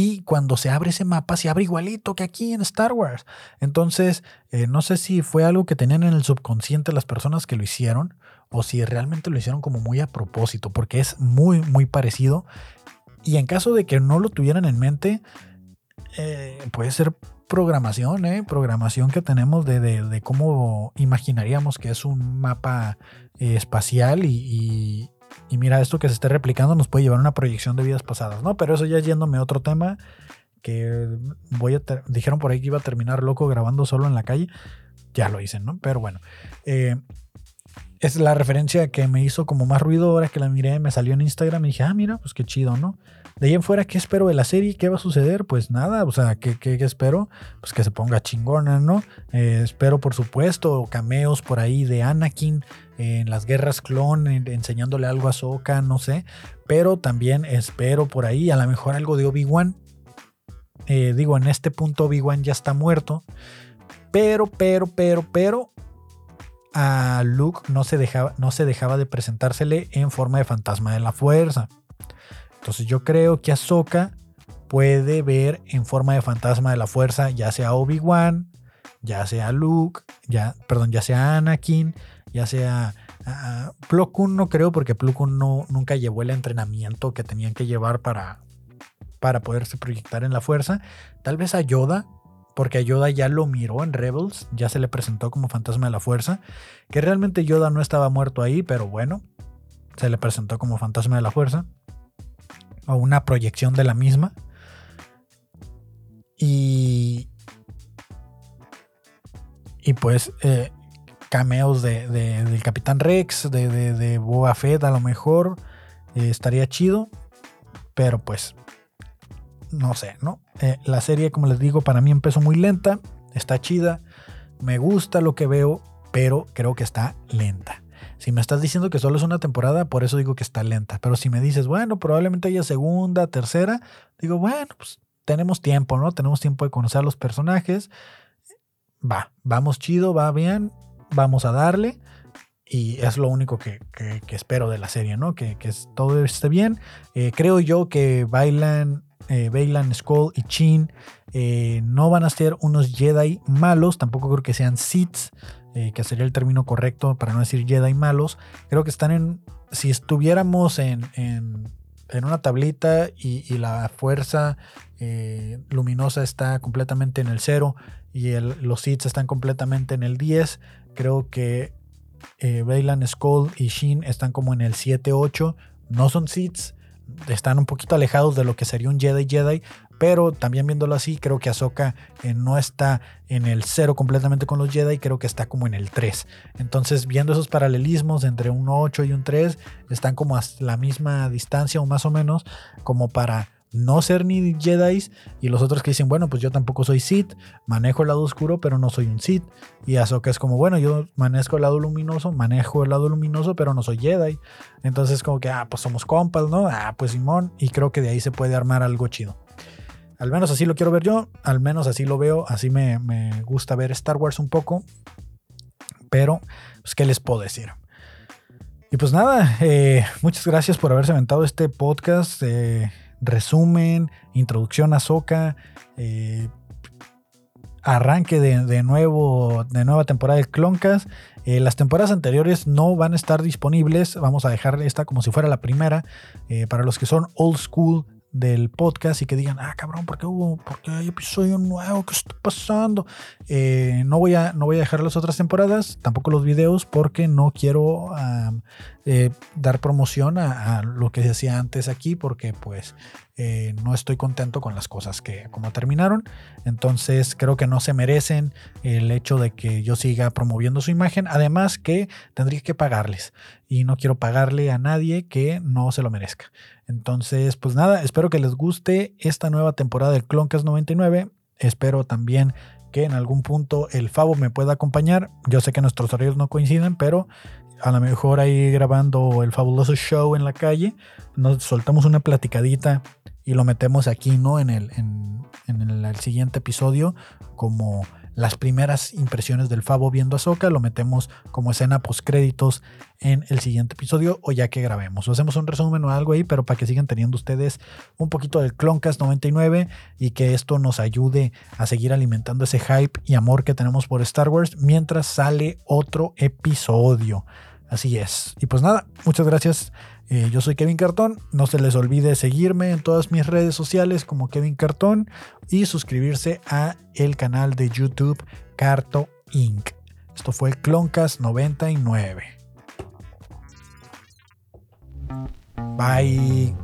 Y cuando se abre ese mapa, se abre igualito que aquí en Star Wars. Entonces, eh, no sé si fue algo que tenían en el subconsciente las personas que lo hicieron o si realmente lo hicieron como muy a propósito, porque es muy, muy parecido. Y en caso de que no lo tuvieran en mente, eh, puede ser programación, ¿eh? programación que tenemos de, cómo imaginaríamos que es un mapa espacial y, mira, esto que se esté replicando nos puede llevar a una proyección de vidas pasadas, ¿no? Pero eso ya yéndome a otro tema que voy a, dijeron por ahí que iba a terminar loco grabando solo en la calle, ya lo hice, ¿no? Pero bueno, eh, es la referencia que me hizo como más ruido ahora que la miré, me salió en Instagram y dije, ah, mira, pues qué chido, ¿no? De ahí en fuera, ¿qué espero de la serie? ¿Qué va a suceder? Pues nada, o sea, ¿qué, espero? Pues que se ponga chingona, ¿no? Eh, espero, por supuesto, cameos por ahí de Anakin en las guerras clon, enseñándole algo a Soka, no sé. Pero también espero por ahí a lo mejor algo de Obi-Wan. Eh, digo, en este punto Obi-Wan ya está muerto. Pero, pero, pero, pero, a Luke no se dejaba, no se dejaba de presentársele en forma de fantasma de la fuerza. Entonces yo creo que Ahsoka puede ver en forma de fantasma de la fuerza, ya sea Obi-Wan, ya sea Luke, ya, perdón, ya sea Anakin, ya sea uh, Plo no creo porque Plo no, nunca llevó el entrenamiento que tenían que llevar para, para poderse proyectar en la fuerza. Tal vez a Yoda, porque Yoda ya lo miró en Rebels, ya se le presentó como fantasma de la fuerza, que realmente Yoda no estaba muerto ahí, pero bueno, se le presentó como fantasma de la fuerza, o una proyección de la misma. Y, y pues eh, cameos de, del Capitán Rex, de, de, Boba Fett a lo mejor, eh, estaría chido, pero pues no sé, ¿no? Eh, la serie, como les digo, para mí empezó muy lenta, está chida, me gusta lo que veo, pero creo que está lenta. Si me estás diciendo que solo es una temporada, por eso digo que está lenta. Pero si me dices, bueno, probablemente haya segunda, tercera, digo, bueno, pues tenemos tiempo, ¿no? Tenemos tiempo de conocer a los personajes. Va, vamos chido, va bien, vamos a darle. Y es lo único que, espero de la serie, ¿no? Que, todo esté bien. Eh, creo yo que bailan eh, Skull y Chin eh, no van a ser unos Jedi malos, tampoco creo que sean Sith, eh, que sería el término correcto para no decir Jedi malos. Creo que están en, si estuviéramos en, en, una tablita y, la fuerza luminosa está completamente en el 0 y los Sith están completamente en el 10, creo que Bailan, Skull y Shin están como en el 7-8. No son Sith, están un poquito alejados de lo que sería un Jedi Jedi, pero también viéndolo así, creo que Ahsoka eh, no está en el cero completamente con los Jedi, creo que está como en el 3. Entonces, viendo esos paralelismos entre un 8 y un 3, están como a la misma distancia o más o menos, como para no ser ni Jedi y los otros que dicen, bueno, pues yo tampoco soy Sith, manejo el lado oscuro, pero no soy un Sith. Y Ahsoka es como, bueno, yo manejo el lado luminoso, manejo el lado luminoso, pero no soy Jedi. Entonces como que, ah, pues somos compas, ¿no? Ah, pues Simón, y creo que de ahí se puede armar algo chido. Al menos así lo quiero ver yo, al menos así lo veo, así me, gusta ver Star Wars un poco. Pero, pues, ¿qué les puedo decir? Y pues nada, eh, muchas gracias por haberse aventado este podcast. Eh, resumen, introducción a Soca, eh, arranque de, nuevo, de nueva temporada de Cloncas. Eh, las temporadas anteriores no van a estar disponibles. Vamos a dejar esta como si fuera la primera. Eh, para los que son old school del podcast y que digan, ah, cabrón, ¿por qué hubo, por qué hay episodio nuevo? ¿Qué está pasando? no, voy a, no voy a dejar las otras temporadas, tampoco los videos, porque no quiero eh, dar promoción a, lo que decía antes aquí porque pues eh, no estoy contento con las cosas que como terminaron. Entonces creo que no se merecen el hecho de que yo siga promoviendo su imagen. Además que tendría que pagarles y no quiero pagarle a nadie que no se lo merezca. Entonces pues nada, espero que les guste esta nueva temporada del Cloncast 99. Espero también que en algún punto el Favo me pueda acompañar. Yo sé que nuestros horarios no coinciden, pero a lo mejor ahí grabando el fabuloso show en la calle, nos soltamos una platicadita y lo metemos aquí, ¿no? En el, en, el, siguiente episodio, como las primeras impresiones del Fabo viendo a Soca, lo metemos como escena post créditos en el siguiente episodio o ya que grabemos. O hacemos un resumen o algo ahí, pero para que sigan teniendo ustedes un poquito del Cloncast 99 y que esto nos ayude a seguir alimentando ese hype y amor que tenemos por Star Wars mientras sale otro episodio. Así es. Y pues nada, muchas gracias. Eh, yo soy Kevin Cartón. No se les olvide seguirme en todas mis redes sociales como Kevin Cartón y suscribirse a el canal de YouTube Carto Inc. Esto fue Cloncast 99. Bye.